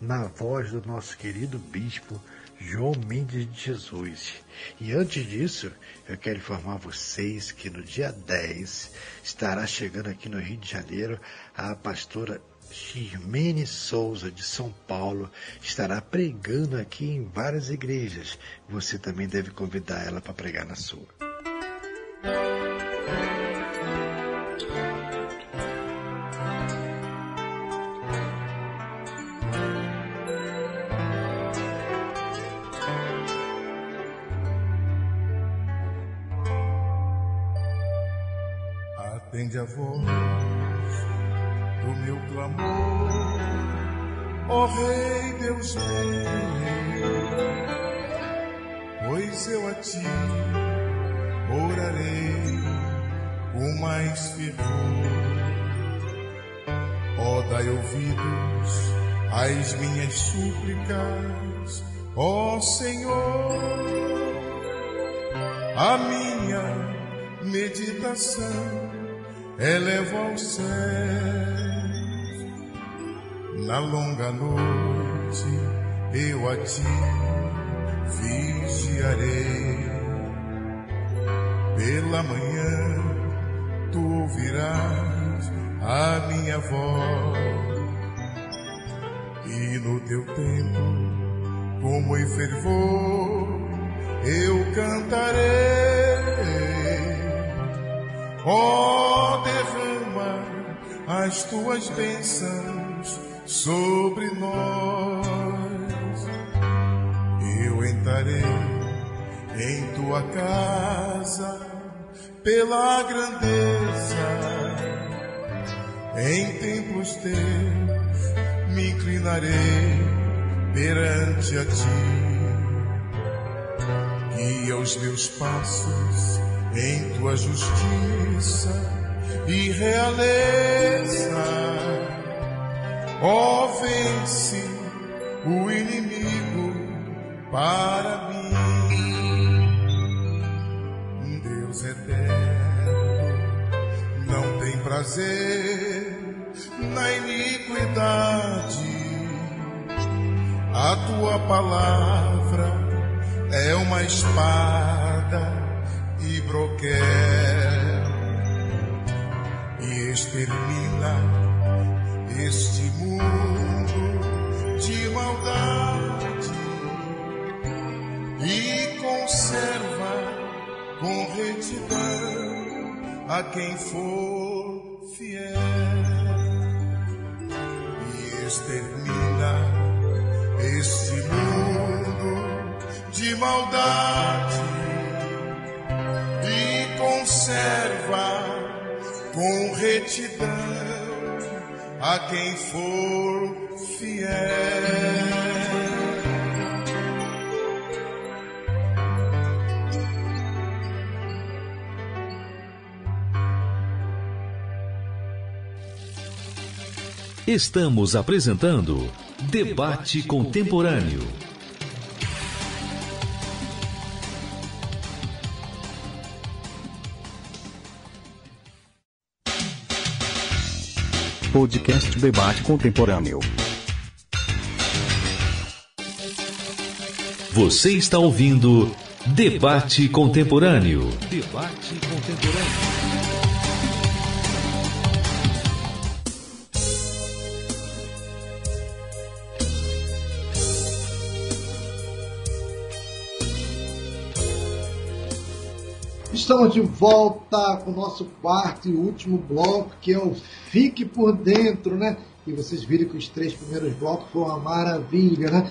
na voz do nosso querido bispo João Mendes de Jesus. E antes disso, eu quero informar vocês que no dia 10 estará chegando aqui no Rio de Janeiro a pastora Ximene Souza, de São Paulo, estará pregando aqui em várias igrejas. Você também deve convidar ela para pregar na sua. Atende a voz clamor, ó Rei Deus meu, pois eu a ti orarei com mais fervor. Ó, oh, dai ouvidos às minhas súplicas, ó Senhor, a minha meditação eleva aos céus na longa noite eu a ti vigiarei. Pela manhã tu ouvirás a minha voz e no teu tempo, como em fervor, eu cantarei. Oh, derrama as tuas bênçãos sobre nós. Eu entrarei em tua casa pela grandeza, em templos teus me inclinarei perante a ti. Guia os meus passos em tua justiça e realeza. Ó, oh, vence o inimigo para mim. Deus eterno não tem prazer na iniquidade. A tua palavra é uma espada e broquel e extermina este mundo de maldade e conserva com retidão a quem for fiel. Extermina este mundo de maldade e conserva com retidão a quem for fiel. Estamos apresentando Debate Contemporâneo. Podcast Debate Contemporâneo. Você está ouvindo Debate Contemporâneo. Debate Contemporâneo. Estamos de volta com o nosso quarto e último bloco, que é o Fique por Dentro, né? E vocês viram que os três primeiros blocos foram uma maravilha, né?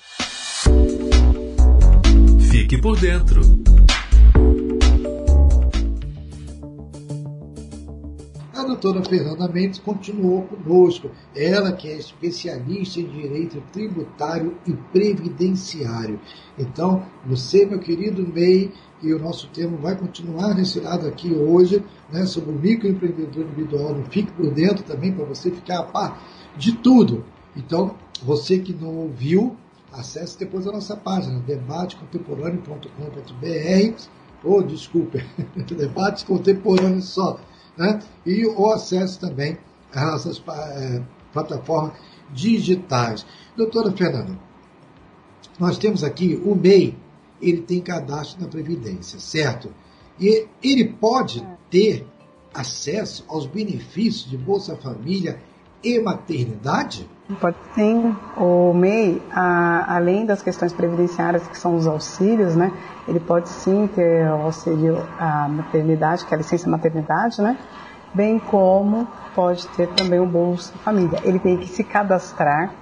Fique por Dentro. A doutora Fernanda Mendes continuou conosco. Ela que é especialista em direito tributário e previdenciário. Então, você, meu querido MEI, e o nosso tema vai continuar nesse lado aqui hoje, né, sobre o microempreendedor individual Fique por Dentro também, para você ficar a par de tudo. Então, você que não ouviu, acesse depois a nossa página, debatecontemporâneo.com.br, ou, oh, desculpe, <laughs> debate contemporâneo só, né? E ou acesse também as nossas é, plataformas digitais. Doutora Fernanda, nós temos aqui o MEI, ele tem cadastro na Previdência, certo? E ele pode ter acesso aos benefícios de Bolsa Família e maternidade? Sim. O MEI, a, além das questões previdenciárias, que são os auxílios, né? Ele pode sim ter o auxílio à maternidade, que é a licença maternidade, né? Bem como pode ter também o Bolsa Família. Ele tem que se cadastrar.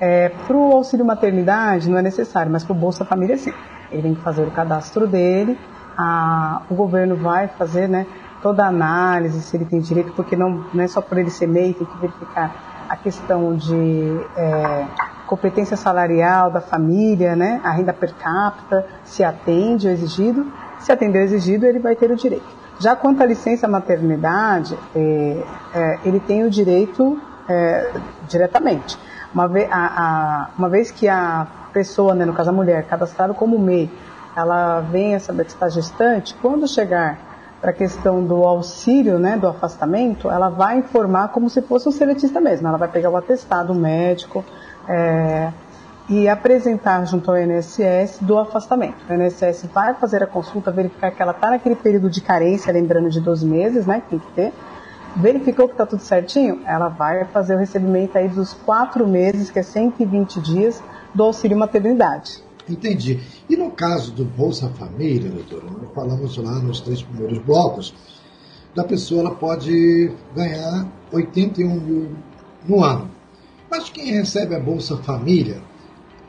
É, para o auxílio maternidade não é necessário, mas para o Bolsa Família sim ele tem que fazer o cadastro dele, a, o governo vai fazer né, toda a análise se ele tem direito, porque não, não é só por ele ser MEI, tem que verificar a questão de é, competência salarial da família, né, a renda per capita, se atende ao exigido. Se atender ao exigido, ele vai ter o direito. Já quanto à licença maternidade, é, é, ele tem o direito é, diretamente. Uma, ve a, a, uma vez que a pessoa, né, no caso a mulher, cadastrada como MEI, ela vem a saber que está gestante, quando chegar para a questão do auxílio, né, do afastamento, ela vai informar como se fosse um seletista mesmo. Ela vai pegar o atestado médico é, e apresentar junto ao INSS do afastamento. O INSS vai fazer a consulta, verificar que ela está naquele período de carência, lembrando de 12 meses, né, que tem que ter. Verificou que está tudo certinho? Ela vai fazer o recebimento aí dos quatro meses, que é 120 dias, do auxílio maternidade. Entendi. E no caso do Bolsa Família, doutora, nós falamos lá nos três primeiros blocos, da pessoa ela pode ganhar 81 mil no ano. Mas quem recebe a Bolsa Família,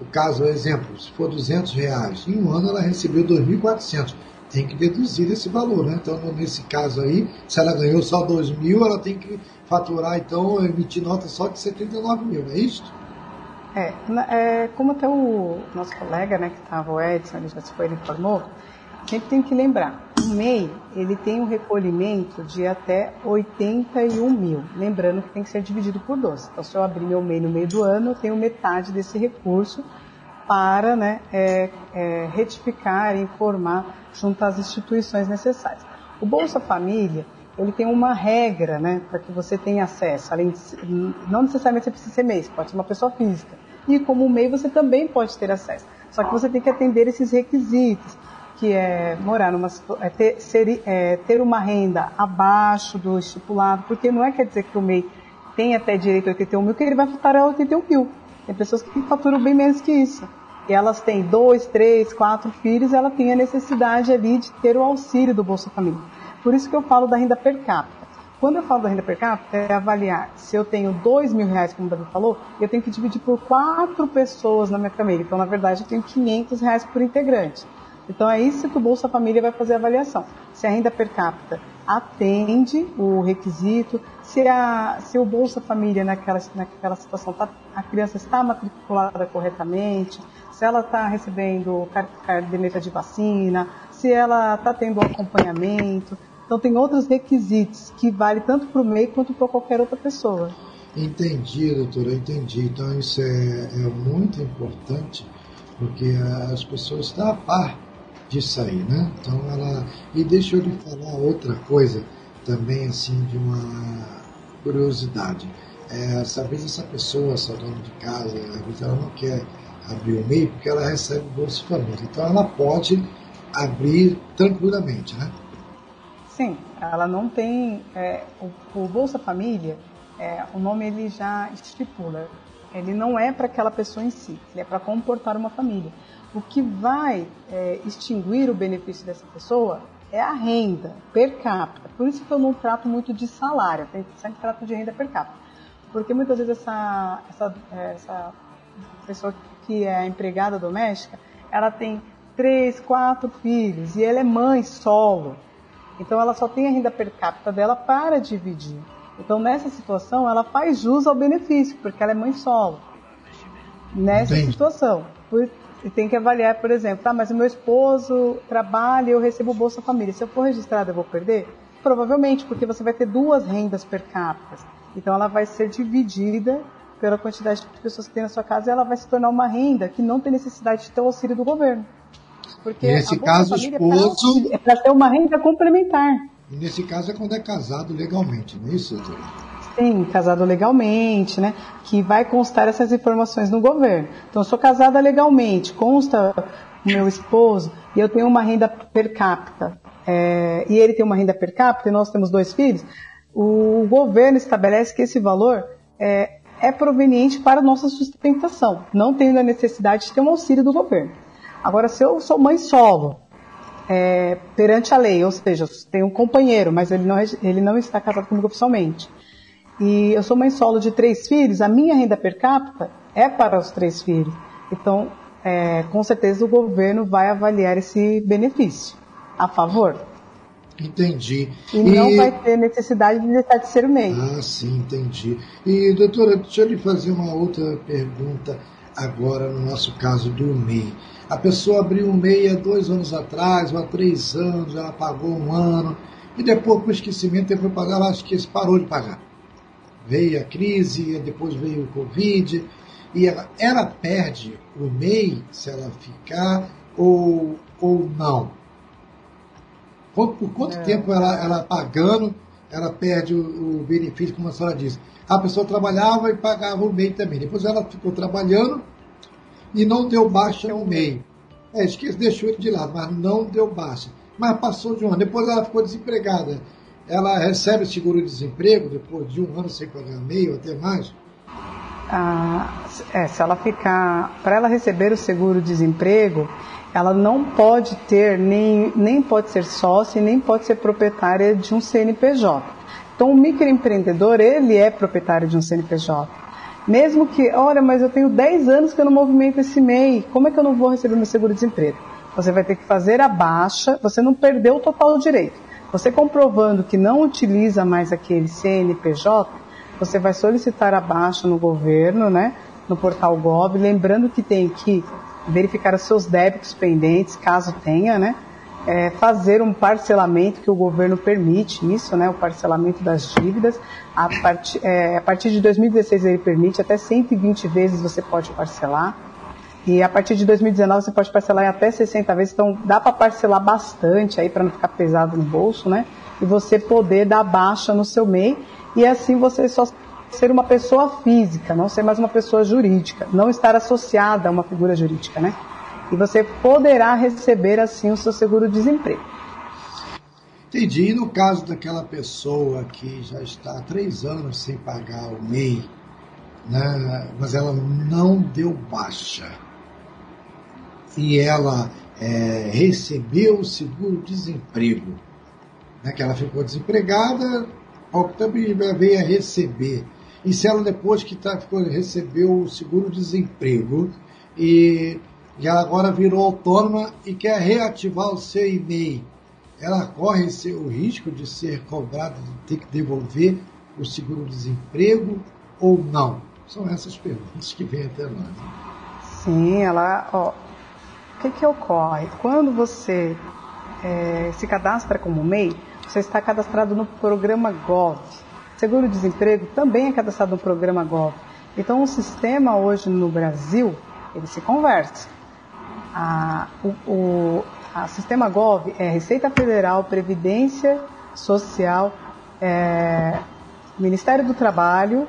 o caso, exemplo, se for 200 reais, em um ano ela recebeu 2.400 tem que deduzir esse valor, né? Então, nesse caso aí, se ela ganhou só 2 mil, ela tem que faturar, então, emitir nota só de 79 mil, é isso? É, é, como até o nosso colega, né, que estava, o Edson, ele já se foi, ele informou, sempre tem que lembrar, o MEI, ele tem um recolhimento de até 81 mil. Lembrando que tem que ser dividido por 12. Então, se eu abrir meu MEI no meio do ano, eu tenho metade desse recurso para né, é, é, retificar e informar junto às instituições necessárias. O Bolsa Família, ele tem uma regra né, para que você tenha acesso. Além de, não necessariamente você precisa ser MEI, pode ser uma pessoa física. E como MEI, você também pode ter acesso. Só que você tem que atender esses requisitos que é morar numa é ter, ser, é, ter uma renda abaixo do estipulado, porque não é quer dizer que o MEI tem até direito a 81 mil, que ele vai faturar 81 mil. Tem pessoas que faturam bem menos que isso. E elas têm dois, três, quatro filhos, ela tem a necessidade ali de ter o auxílio do Bolsa Família. Por isso que eu falo da renda per capita. Quando eu falo da renda per capita, é avaliar se eu tenho dois mil reais, como o Davi falou, eu tenho que dividir por quatro pessoas na minha família. Então, na verdade, eu tenho 500 reais por integrante. Então é isso que o Bolsa Família vai fazer a avaliação. Se a renda per capita atende o requisito, se, a, se o Bolsa Família naquela, naquela situação, tá, a criança está matriculada corretamente, se ela está recebendo caderneta de vacina, se ela está tendo acompanhamento. Então tem outros requisitos que vale tanto para o MEI quanto para qualquer outra pessoa. Entendi, doutora, entendi. Então isso é, é muito importante, porque as pessoas estão a par disso aí, né? Então ela. E deixa eu lhe falar outra coisa também, assim, de uma curiosidade. É, às vezes essa pessoa, essa dona de casa, ela não quer abrir o MEI porque ela recebe o Bolsa Família. Então ela pode abrir tranquilamente, né? Sim, ela não tem. É, o, o, Bolsa Família, é, o nome ele já estipula. Ele não é para aquela pessoa em si, ele é para comportar uma família. O que vai é, extinguir o benefício dessa pessoa é a renda per capita. Por isso que eu não trato muito de salário, eu sempre trato de renda per capita. Porque muitas vezes essa, essa, essa pessoa que é empregada doméstica, ela tem três, quatro filhos e ela é mãe solo. Então ela só tem a renda per capita dela para dividir. Então nessa situação ela faz jus ao benefício, porque ela é mãe solo. Nessa Entendi. situação. Por, e tem que avaliar, por exemplo, tá, mas o meu esposo trabalha e eu recebo o Bolsa Família. Se eu for registrada, eu vou perder? Provavelmente, porque você vai ter duas rendas per capita. Então ela vai ser dividida pela quantidade de pessoas que tem na sua casa e ela vai se tornar uma renda que não tem necessidade de ter o auxílio do governo. Porque nesse caso, o esposo. <laughs> É para ter uma renda complementar. E nesse caso é quando é casado legalmente, não é isso, doutora? Sim, casado legalmente, né? Que vai constar essas informações no governo. Então, eu sou casada legalmente, consta o meu esposo e eu tenho uma renda per capita. É, e ele tem uma renda per capita e nós temos dois filhos. O governo estabelece que esse valor é, é proveniente para a nossa sustentação, não tendo a necessidade de ter um auxílio do governo. Agora, se eu sou mãe solo, é, perante a lei, ou seja, tenho um companheiro, mas ele não, ele não está casado comigo oficialmente, e eu sou mãe solo de três filhos, a minha renda per capita é para os três filhos. Então, é, com certeza o governo vai avaliar esse benefício a favor. Entendi. E, e, não vai ter necessidade de deixar de ser MEI. Ah, sim, entendi. E, doutora, deixa eu lhe fazer uma outra pergunta agora no nosso caso do MEI. A pessoa abriu um MEI há dois anos atrás, ou há três anos, ela pagou um ano, e depois, com o esquecimento, ele foi pagar, ela acho que parou de pagar veio a crise, depois veio o Covid, e ela, ela perde o MEI se ela ficar ou, ou não? Por, por quanto é. tempo ela, ela pagando, ela perde o, o, benefício, como a senhora disse? A pessoa trabalhava e pagava o MEI também. Depois ela ficou trabalhando e não deu baixa no MEI. É, esqueci, deixou ele de lado, mas não deu baixa. Mas passou de um ano. Depois ela ficou desempregada ela recebe seguro-desemprego depois de um ano sem pagar meio, até mais? Ah, é, se ela ficar, para ela receber o seguro-desemprego, ela não pode ter, nem, nem pode ser sócia, nem pode ser proprietária de um CNPJ. Então, o microempreendedor, ele é proprietário de um CNPJ. Mesmo que, olha, mas eu tenho 10 anos que eu não movimento esse MEI, como é que eu não vou receber meu seguro-desemprego? Você vai ter que fazer a baixa, você não perdeu o total direito. Você comprovando que não utiliza mais aquele CNPJ, você vai solicitar a baixa no governo, né, no portal Gov, lembrando que tem que verificar os seus débitos pendentes, caso tenha, né, é, fazer um parcelamento que o governo permite isso, né, o parcelamento das dívidas. A, part, é, a partir de 2016 ele permite até 120 vezes você pode parcelar. E a partir de 2019 você pode parcelar em até 60 vezes, então dá para parcelar bastante aí para não ficar pesado no bolso, né? E você poder dar baixa no seu MEI e assim você só ser uma pessoa física, não ser mais uma pessoa jurídica, não estar associada a uma figura jurídica, né? E você poderá receber assim o seu seguro-desemprego. Entendi. E no caso daquela pessoa que já está há três anos sem pagar o MEI, né, mas ela não deu baixa, e ela é, recebeu o seguro-desemprego, né, que ela ficou desempregada, também veio a receber. E se ela depois que tá, ficou, recebeu o seguro-desemprego e, ela agora virou autônoma e quer reativar o seu e-mail, ela corre o risco de ser cobrada, de ter que devolver o seguro-desemprego ou não? São essas perguntas que vêm até nós. Sim, ela, ó, que, que ocorre? Quando você é, se cadastra como MEI, você está cadastrado no programa GOV. Seguro-desemprego também é cadastrado no programa GOV. Então, o sistema hoje no Brasil, ele se conversa. A, o, o a sistema GOV é Receita Federal, Previdência Social, é, Ministério do Trabalho,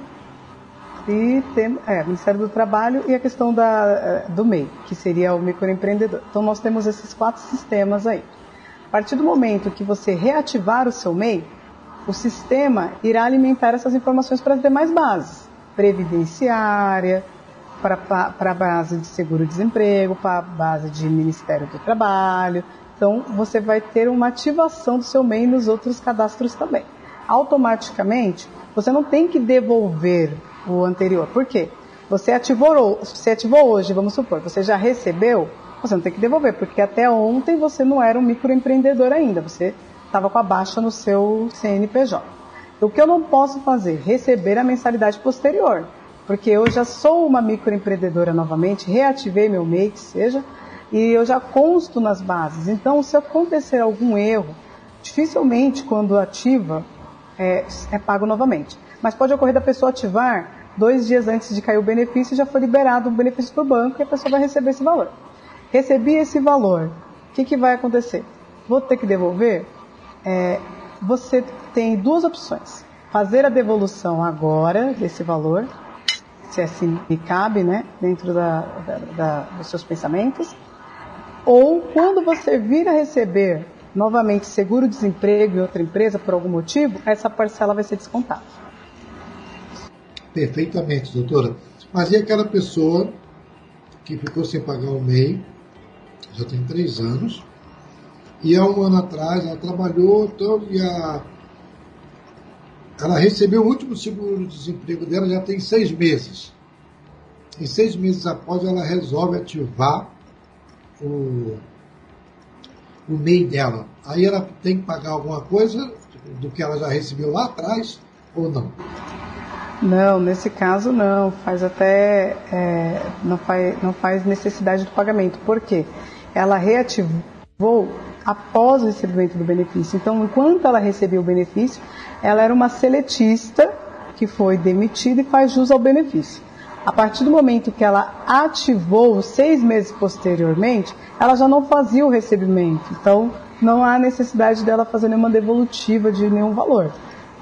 e tem, é, Ministério do Trabalho e a questão da, do MEI, que seria o microempreendedor. Então nós temos esses quatro sistemas aí. A partir do momento que você reativar o seu MEI, o sistema irá alimentar essas informações para as demais bases, previdenciária, para, a base de seguro-desemprego, para a base de Ministério do Trabalho. Então você vai ter uma ativação do seu MEI nos outros cadastros também. Automaticamente, você não tem que devolver o anterior. Por quê? Você ativou, você ativou hoje, vamos supor, você já recebeu, você não tem que devolver, porque até ontem você não era um microempreendedor ainda, você estava com a baixa no seu CNPJ. O que eu não posso fazer? Receber a mensalidade posterior, porque eu já sou uma microempreendedora novamente, reativei meu MEI, que seja, e eu já consto nas bases. Então, se acontecer algum erro, dificilmente quando ativa, é, é pago novamente. Mas pode ocorrer da pessoa ativar dois dias antes de cair o benefício já foi liberado o benefício para o banco e a pessoa vai receber esse valor. Recebi esse valor, o que, que vai acontecer? Vou ter que devolver? É, você tem duas opções. Fazer a devolução agora desse valor, se assim me cabe, né, dentro da, da, da, dos seus pensamentos, ou quando você vir a receber novamente seguro-desemprego em outra empresa por algum motivo, essa parcela vai ser descontada. Perfeitamente, doutora. Mas e aquela pessoa que ficou sem pagar o MEI, já tem três anos, e há um ano atrás ela trabalhou então, e a, ela recebeu o último seguro-desemprego dela já tem seis meses. E seis meses após ela resolve ativar o, o MEI dela. Aí ela tem que pagar alguma coisa do que ela já recebeu lá atrás ou não? Não, nesse caso não, faz até é, não, faz, não faz necessidade do pagamento. Por quê? Ela reativou após o recebimento do benefício. Então, enquanto ela recebeu o benefício, ela era uma seletista que foi demitida e faz jus ao benefício. A partir do momento que ela ativou, seis meses posteriormente, ela já não fazia o recebimento. Então, não há necessidade dela fazer nenhuma devolutiva de nenhum valor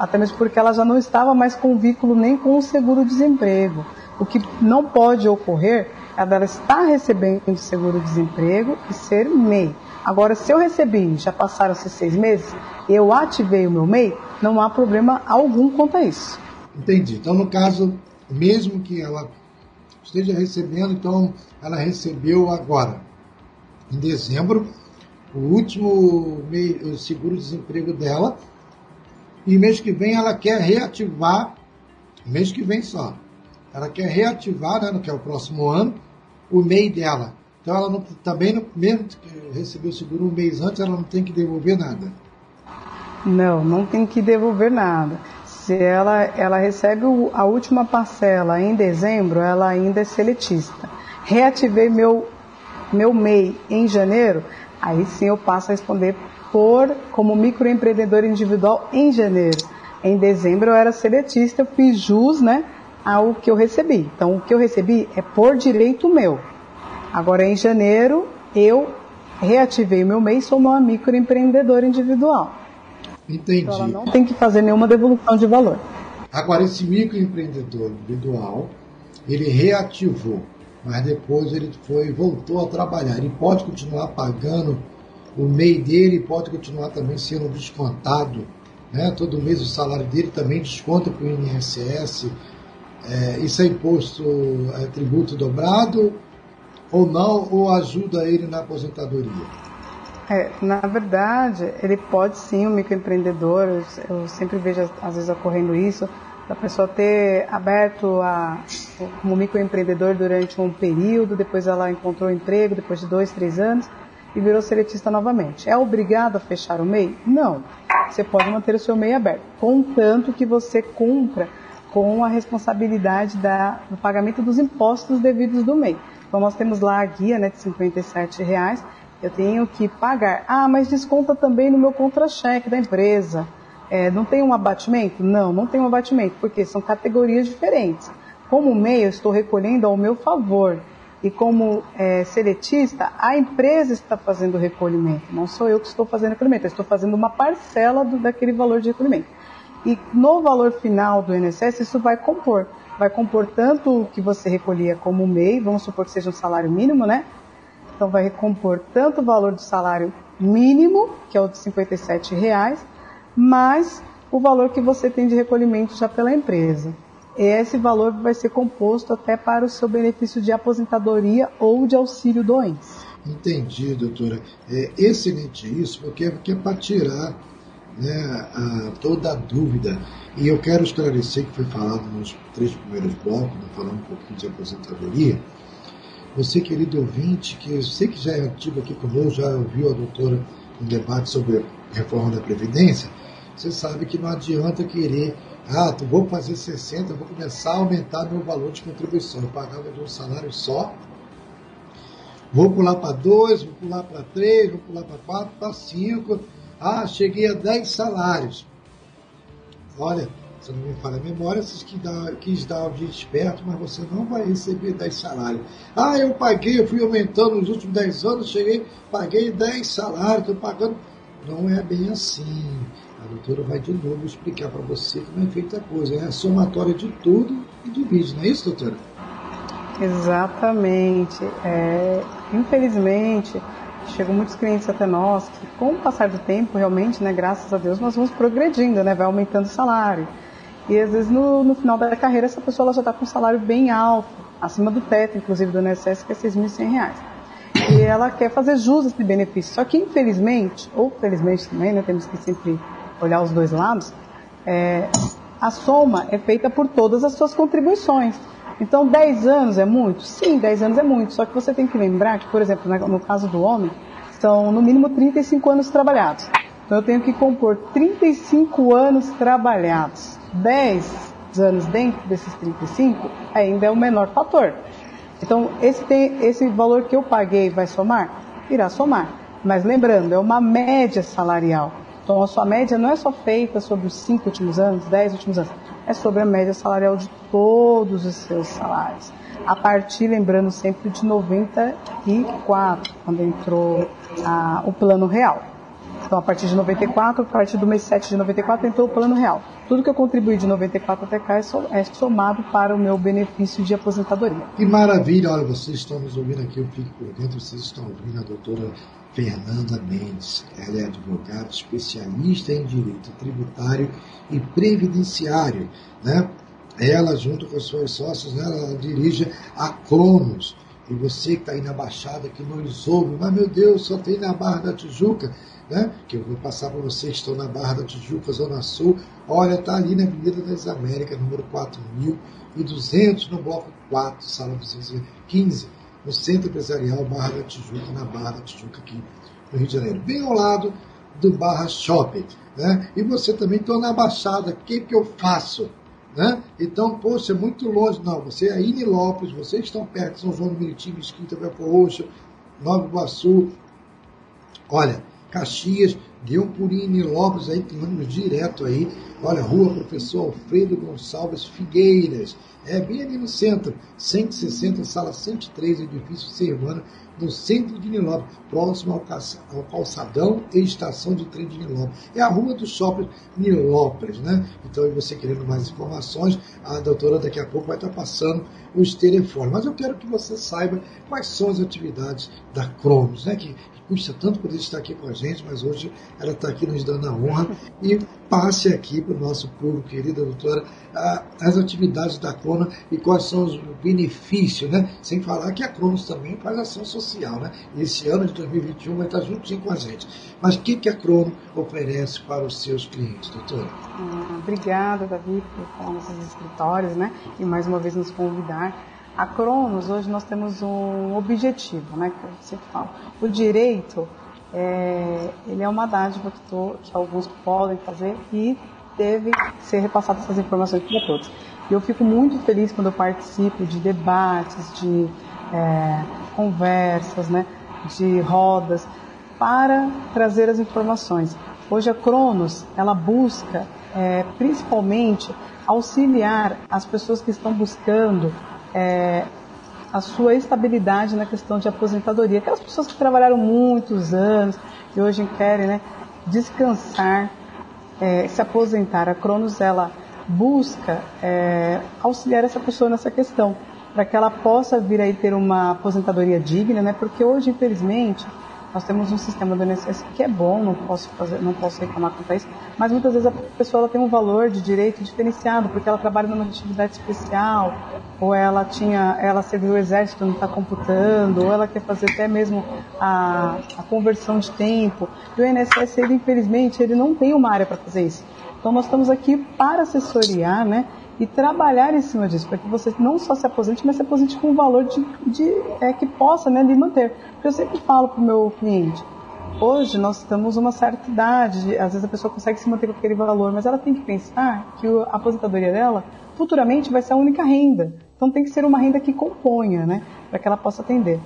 até mesmo porque ela já não estava mais com vínculo nem com o seguro-desemprego. O que não pode ocorrer é dela estar recebendo seguro-desemprego e ser MEI. Agora, se eu recebi, já passaram-se seis meses, eu ativei o meu MEI, não há problema algum quanto a isso. Entendi. Então, no caso, mesmo que ela esteja recebendo, então ela recebeu agora, em dezembro, o último seguro-desemprego dela, e mês que vem ela quer reativar, mês que vem só, ela quer reativar, né, que é o próximo ano, o MEI dela. Então ela não, também, não, mesmo que recebeu o seguro um mês antes, ela não tem que devolver nada. Não, não tem que devolver nada. Se ela, ela recebe a última parcela em dezembro, ela ainda é seletista. Reativei meu, meu MEI em janeiro, Aí sim eu passo a responder por como microempreendedor individual em janeiro. Em dezembro eu era seletista, eu fiz jus, né, ao que eu recebi. Então o que eu recebi é por direito meu. Agora em janeiro eu reativei o meu mês, sou uma microempreendedora individual. Entendi. Então ela não tem que fazer nenhuma devolução de valor. Agora esse microempreendedor individual, ele reativou, mas depois ele foi voltou a trabalhar. Ele pode continuar pagando o MEI dele, pode continuar também sendo descontado, né? Todo mês o salário dele também desconta para o INSS. É, isso é imposto, é tributo dobrado ou não, ou ajuda ele na aposentadoria? É, na verdade, ele pode sim, o um microempreendedor, eu, sempre vejo às vezes ocorrendo isso, da pessoa ter aberto a, como microempreendedor durante um período, depois ela encontrou um emprego depois de dois, três anos e virou seletista novamente. É obrigado a fechar o MEI? Não. Você pode manter o seu MEI aberto, contanto que você cumpra com a responsabilidade da, do pagamento dos impostos devidos do MEI. Então nós temos lá a guia né, de 57 reais eu tenho que pagar. Ah, mas desconta também no meu contra-cheque da empresa. É, não tem um abatimento? Não, não tem um abatimento, porque são categorias diferentes. Como MEI, eu estou recolhendo ao meu favor. E como é, seletista, a empresa está fazendo o recolhimento. Não sou eu que estou fazendo o recolhimento, eu estou fazendo uma parcela do, daquele valor de recolhimento. E no valor final do INSS, isso vai compor. Vai compor tanto o que você recolhia como MEI, vamos supor que seja um salário mínimo, né? Então vai recompor tanto o valor do salário mínimo, que é o de R$ reais, mais o valor que você tem de recolhimento já pela empresa. E esse valor vai ser composto até para o seu benefício de aposentadoria ou de auxílio doença. Entendi, doutora. É excelente isso, porque, porque é para tirar né, a, toda a dúvida. E eu quero esclarecer que foi falado nos três primeiros blocos, né, falando um pouquinho de aposentadoria, você, querido ouvinte, que eu sei que já é ativo aqui conosco, já ouviu a doutora no debate sobre reforma da Previdência, você sabe que não adianta querer, ah, vou fazer 60, vou começar a aumentar meu valor de contribuição. Eu pagava de um salário só, vou pular para dois, vou pular para três, vou pular para quatro, para cinco. Ah, cheguei a 10 salários. Olha, se não me falha a memória, vocês que dá, quis dar o dia esperto, mas você não vai receber 10 salários. Ah, eu paguei, eu fui aumentando nos últimos 10 anos, cheguei, paguei 10 salários, estou pagando. Não é bem assim. A doutora vai de novo explicar para você como é feita a coisa. É a somatória de tudo e divide, não é isso, doutora? Exatamente. É, infelizmente, chegam muitos clientes até nós que, com o passar do tempo, realmente, né, graças a Deus, nós vamos progredindo, né, vai aumentando o salário. E às vezes no, no final da carreira essa pessoa ela já está com um salário bem alto, acima do teto, inclusive do INSS, que é R$ 6.100. E ela quer fazer jus a esse benefício. Só que infelizmente, ou felizmente também, né, temos que sempre olhar os dois lados, é, a soma é feita por todas as suas contribuições. Então 10 anos é muito? Sim, 10 anos é muito. Só que você tem que lembrar que, por exemplo, no caso do homem, são no mínimo 35 anos trabalhados. Então eu tenho que compor 35 anos trabalhados. 10 anos dentro desses 35 ainda é o menor fator. Então, esse, tem, esse valor que eu paguei vai somar? Irá somar. Mas lembrando, é uma média salarial. Então, a sua média não é só feita sobre os 5 últimos anos, 10 últimos anos. É sobre a média salarial de todos os seus salários. A partir, lembrando sempre, de 94, quando entrou a, o plano real. Então, a partir de 94, a partir do mês 7 de 94, entrou o plano real. Tudo que eu contribuí de 94 até cá é, é somado para o meu benefício de aposentadoria. Que maravilha! Olha, vocês estão nos ouvindo aqui, eu fico por dentro, vocês estão ouvindo a doutora Fernanda Mendes. Ela é advogada especialista em direito tributário e previdenciário. Né? Ela, junto com suas sócios, né, ela dirige a Cronos. E você que está aí na Baixada, que nos ouve, mas meu Deus, só tem na Barra da Tijuca né? que eu vou passar para vocês estão na Barra da Tijuca, Zona Sul. Olha, está ali na Avenida das Américas, número 4.200, no bloco 4, sala 215, no Centro Empresarial Barra da Tijuca, na Barra da Tijuca, aqui no Rio de Janeiro. Bem ao lado do Barra Shopping. Né? E você também está na Baixada, o que, que eu faço? Né? Então, poxa, é muito longe. Não, você é em Lopes, vocês estão perto, São João do Meriti, Mesquita, Belfor Roxo, Nova Iguaçu, Olha, Caxias, em Nilópolis aí, ônibus direto aí. Olha, rua Professor Alfredo Gonçalves Figueiras. É bem ali no centro, 160, sala 103, edifício Servana, no centro de Nilópolis, próximo ao calçadão e estação de trem de Nilópolis. É a rua do shopping Nilópolis, né? Então, você querendo mais informações, a doutora daqui a pouco vai estar passando os telefones. Mas eu quero que você saiba quais são as atividades da Cronos, né? Que custa tanto poder estar aqui com a gente, mas hoje ela está aqui nos dando a honra. E passe aqui para o nosso povo, querida doutora, as atividades da Cronos e quais são os benefícios, né? Sem falar que a Cronos também faz ação social, né? E esse ano de 2021 vai estar juntinho com a gente. Mas o que, que a Cronos oferece para os seus clientes, doutora? Ah, obrigada, Davi, por falar nesses escritórios, né? E mais uma vez nos convidar a Cronos, hoje nós temos um objetivo, né, que eu sempre falo. O direito, é, ele é uma dádiva que, tô, que alguns podem fazer e deve ser repassada essas informações para todos. E eu fico muito feliz quando eu participo de debates, de é, conversas, né, de rodas, para trazer as informações. Hoje a Cronos, ela busca é, principalmente auxiliar as pessoas que estão buscando é, a sua estabilidade na questão de aposentadoria. Aquelas pessoas que trabalharam muitos anos e hoje querem né, descansar, é, se aposentar. A Cronos ela busca é, auxiliar essa pessoa nessa questão, para que ela possa vir aí ter uma aposentadoria digna, né? Porque hoje, infelizmente, nós temos um sistema do INSS que é bom, não posso fazer, não posso reclamar quanto a isso, mas muitas vezes a pessoa tem um valor de direito diferenciado, porque ela trabalha numa atividade especial, ou ela tinha, ela serviu o exército, não está computando, ou ela quer fazer até mesmo a, a conversão de tempo. E o INSS, ele, infelizmente, ele não tem uma área para fazer isso. Então nós estamos aqui para assessoriar, né? E trabalhar em cima disso, para que você não só se aposente, mas se aposente com um valor de, de é, que possa né, lhe manter. Porque eu sempre falo para o meu cliente, hoje nós estamos uma certa idade, às vezes a pessoa consegue se manter com aquele valor, mas ela tem que pensar que a aposentadoria dela futuramente vai ser a única renda. Então tem que ser uma renda que componha, né, para que ela possa atender.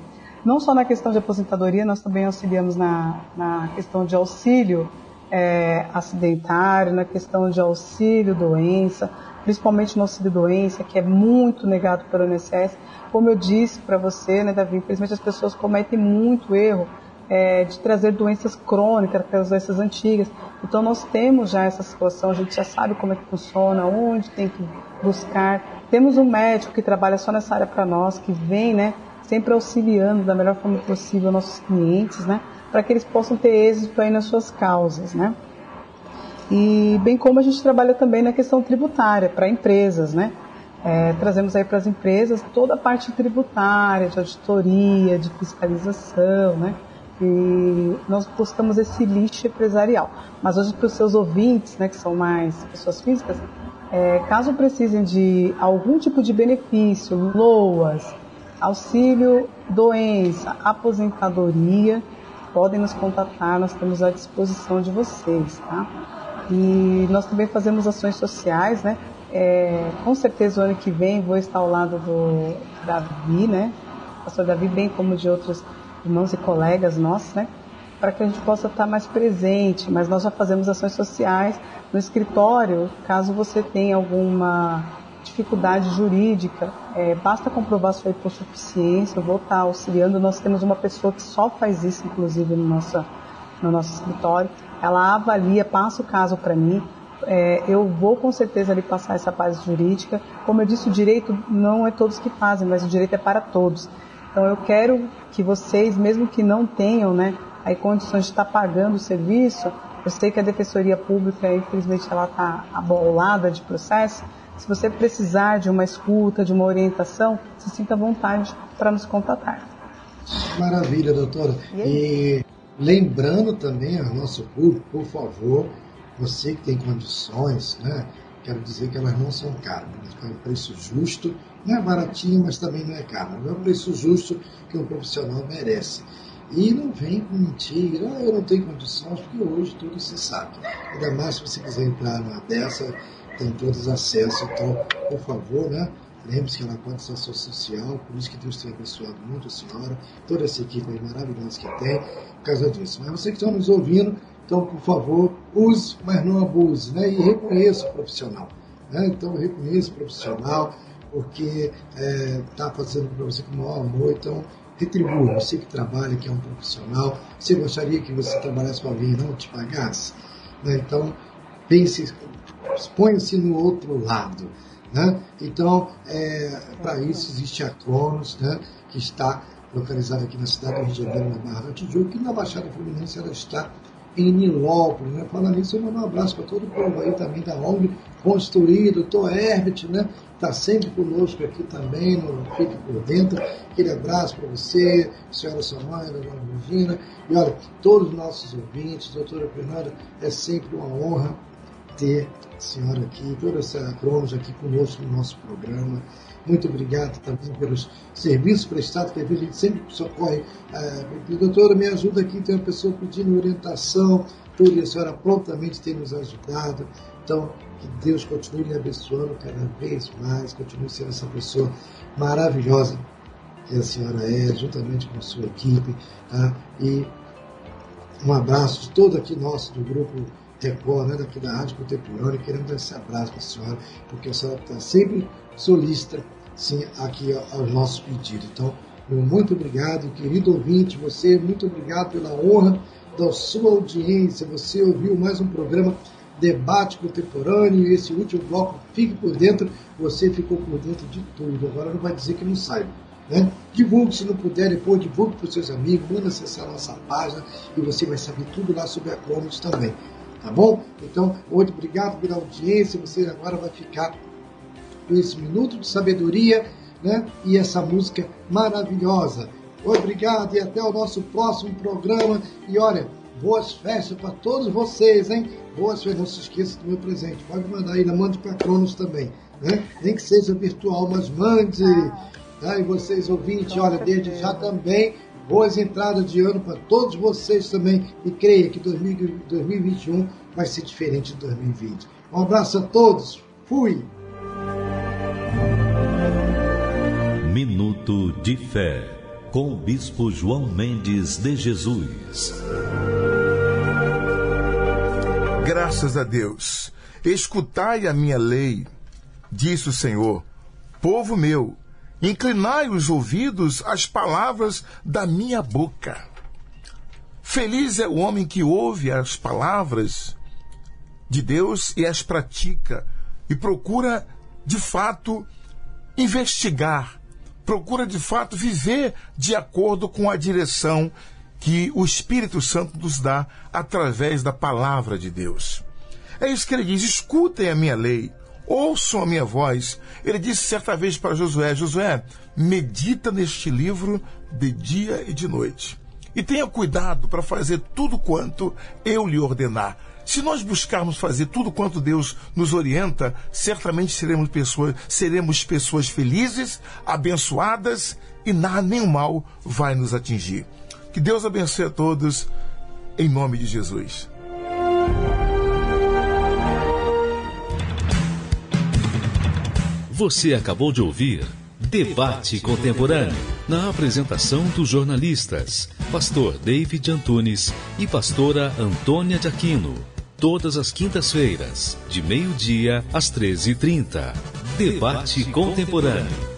Não só na questão de aposentadoria, nós também auxiliamos na, na questão de auxílio é, acidentário, na questão de auxílio doença, principalmente no auxílio doença, que é muito negado pelo INSS. Como eu disse para você, né, Davi, infelizmente as pessoas cometem muito erro é, de trazer doenças crônicas, aquelas doenças antigas. Então nós temos já essa situação, a gente já sabe como é que funciona, onde tem que buscar. Temos um médico que trabalha só nessa área para nós, que vem, né, sempre auxiliando da melhor forma possível nossos clientes, né, para que eles possam ter êxito aí nas suas causas, né. E bem como a gente trabalha também na questão tributária para empresas, né? É, trazemos aí para as empresas toda a parte tributária, de auditoria, de fiscalização, né? E nós buscamos esse lixo empresarial. Mas hoje para os seus ouvintes, né, que são mais pessoas físicas, é, caso precisem de algum tipo de benefício, LOAS, auxílio doença, aposentadoria, podem nos contatar, nós estamos à disposição de vocês, tá? E nós também fazemos ações sociais, né? É, com certeza o ano que vem vou estar ao lado do Davi, né? Pastor Davi, bem como de outros irmãos e colegas nossos, né? Para que a gente possa estar mais presente. Mas nós já fazemos ações sociais no escritório, caso você tenha alguma dificuldade jurídica, é, basta comprovar sua hipossuficiência, estar auxiliando. Nós temos uma pessoa que só faz isso, inclusive, no nosso, no nosso escritório ela avalia, passa o caso para mim, é, eu vou com certeza lhe passar essa base jurídica. Como eu disse, o direito não é todos que fazem, mas o direito é para todos. Então eu quero que vocês, mesmo que não tenham né, aí condições de estar pagando o serviço, eu sei que a Defensoria Pública, infelizmente, ela está abolada de processo. Se você precisar de uma escuta, de uma orientação, se sinta à vontade para nos contatar. Maravilha, doutora. E, Lembrando também ao nosso público, por favor, você que tem condições, né? Quero dizer que elas não são caras, elas têm um preço justo, não é baratinho, mas também não é caro. É um preço justo que um profissional merece. E não vem com mentira, ah, eu não tenho condições, porque hoje tudo se sabe. Ainda mais se você quiser entrar numa dessa, tem todos os acessos. Então, por favor, né? Lembre-se que ela pode ser sua social, por isso que Deus tem abençoado muito a senhora, toda essa equipe maravilhosa que tem, por causa disso. Mas você que está nos ouvindo, então, por favor, use, mas não abuse, né? E reconheça o profissional. Né? Então, reconheça o profissional, porque está é, fazendo para você com o maior amor, então retribua. Você que trabalha, que é um profissional, você gostaria que você trabalhasse com alguém e não te pagasse? Né? Então, pense, ponha-se no outro lado. Né? Então, é, para isso existe a Cronos, né? que está localizada aqui na cidade de Janeiro, na Barra da Tijuca, e na Baixada Fluminense ela está em Nilópolis. Né? Falando nisso, eu mando um abraço para todo o povo aí também da ONG Construído, doutor Herbert, né? Está sempre conosco aqui também, no Fique por Dentro. Aquele abraço para você, senhora Samara, dona Regina. E olha, todos os nossos ouvintes, doutora Fernanda, é sempre uma honra ter a senhora aqui, toda essa crônica aqui conosco no nosso programa. Muito obrigado também pelos serviços prestados, que a gente sempre socorre. Uh, doutora, me ajuda aqui, tem uma pessoa pedindo orientação, tudo, e a senhora prontamente tem nos ajudado. Então, que Deus continue lhe abençoando cada vez mais, continue sendo essa pessoa maravilhosa que a senhora é, juntamente com a sua equipe. Tá? E um abraço de todo aqui nosso, do grupo Record, né, daqui da Rádio Contemporânea, querendo dar esse abraço para a senhora, porque a senhora está sempre solista sim, aqui aos nossos pedidos. Então, muito obrigado, querido ouvinte, você, muito obrigado pela honra da sua audiência. Você ouviu mais um programa Debate Contemporâneo esse último bloco, fique por dentro, você ficou por dentro de tudo. Agora não vai dizer que não saiba. Né? Divulgue se não puder, depois divulgue para os seus amigos, manda acessar a nossa página e você vai saber tudo lá sobre a Cronos também. Tá bom? Então, muito obrigado pela audiência. Você agora vai ficar com esse minuto de sabedoria né? e essa música maravilhosa. Obrigado e até o nosso próximo programa. E olha, boas festas para todos vocês, hein? Boas festas, não se esqueça do meu presente. Pode mandar aí, mande para Cronos também. Né? Nem que seja virtual, mas mande. Tá? E vocês ouvintes, olha, desde já também boas entradas de ano para todos vocês também e creia que 2021 vai ser diferente de 2020. Um abraço a todos. Fui! Minuto de Fé, com o Bispo João Mendes de Jesus. Graças a Deus. Escutai a minha lei, disse o Senhor, povo meu Inclinai os ouvidos às palavras da minha boca. Feliz é o homem que ouve as palavras de Deus e as pratica e procura de fato investigar, procura de fato viver de acordo com a direção que o Espírito Santo nos dá através da palavra de Deus. É isso que ele diz: escutem a minha lei, ouçam a minha voz. Ele disse certa vez para Josué: Josué, medita neste livro de dia e de noite. E tenha cuidado para fazer tudo quanto eu lhe ordenar. Se nós buscarmos fazer tudo quanto Deus nos orienta, certamente seremos pessoas, seremos pessoas felizes, abençoadas e nada nem mal vai nos atingir. Que Deus abençoe a todos, em nome de Jesus. Você acabou de ouvir Debate Contemporâneo, na apresentação dos jornalistas, Pastor David Antunes e Pastora Antônia de Aquino. Todas as quintas-feiras, de meio-dia às 13h30. Debate Contemporâneo.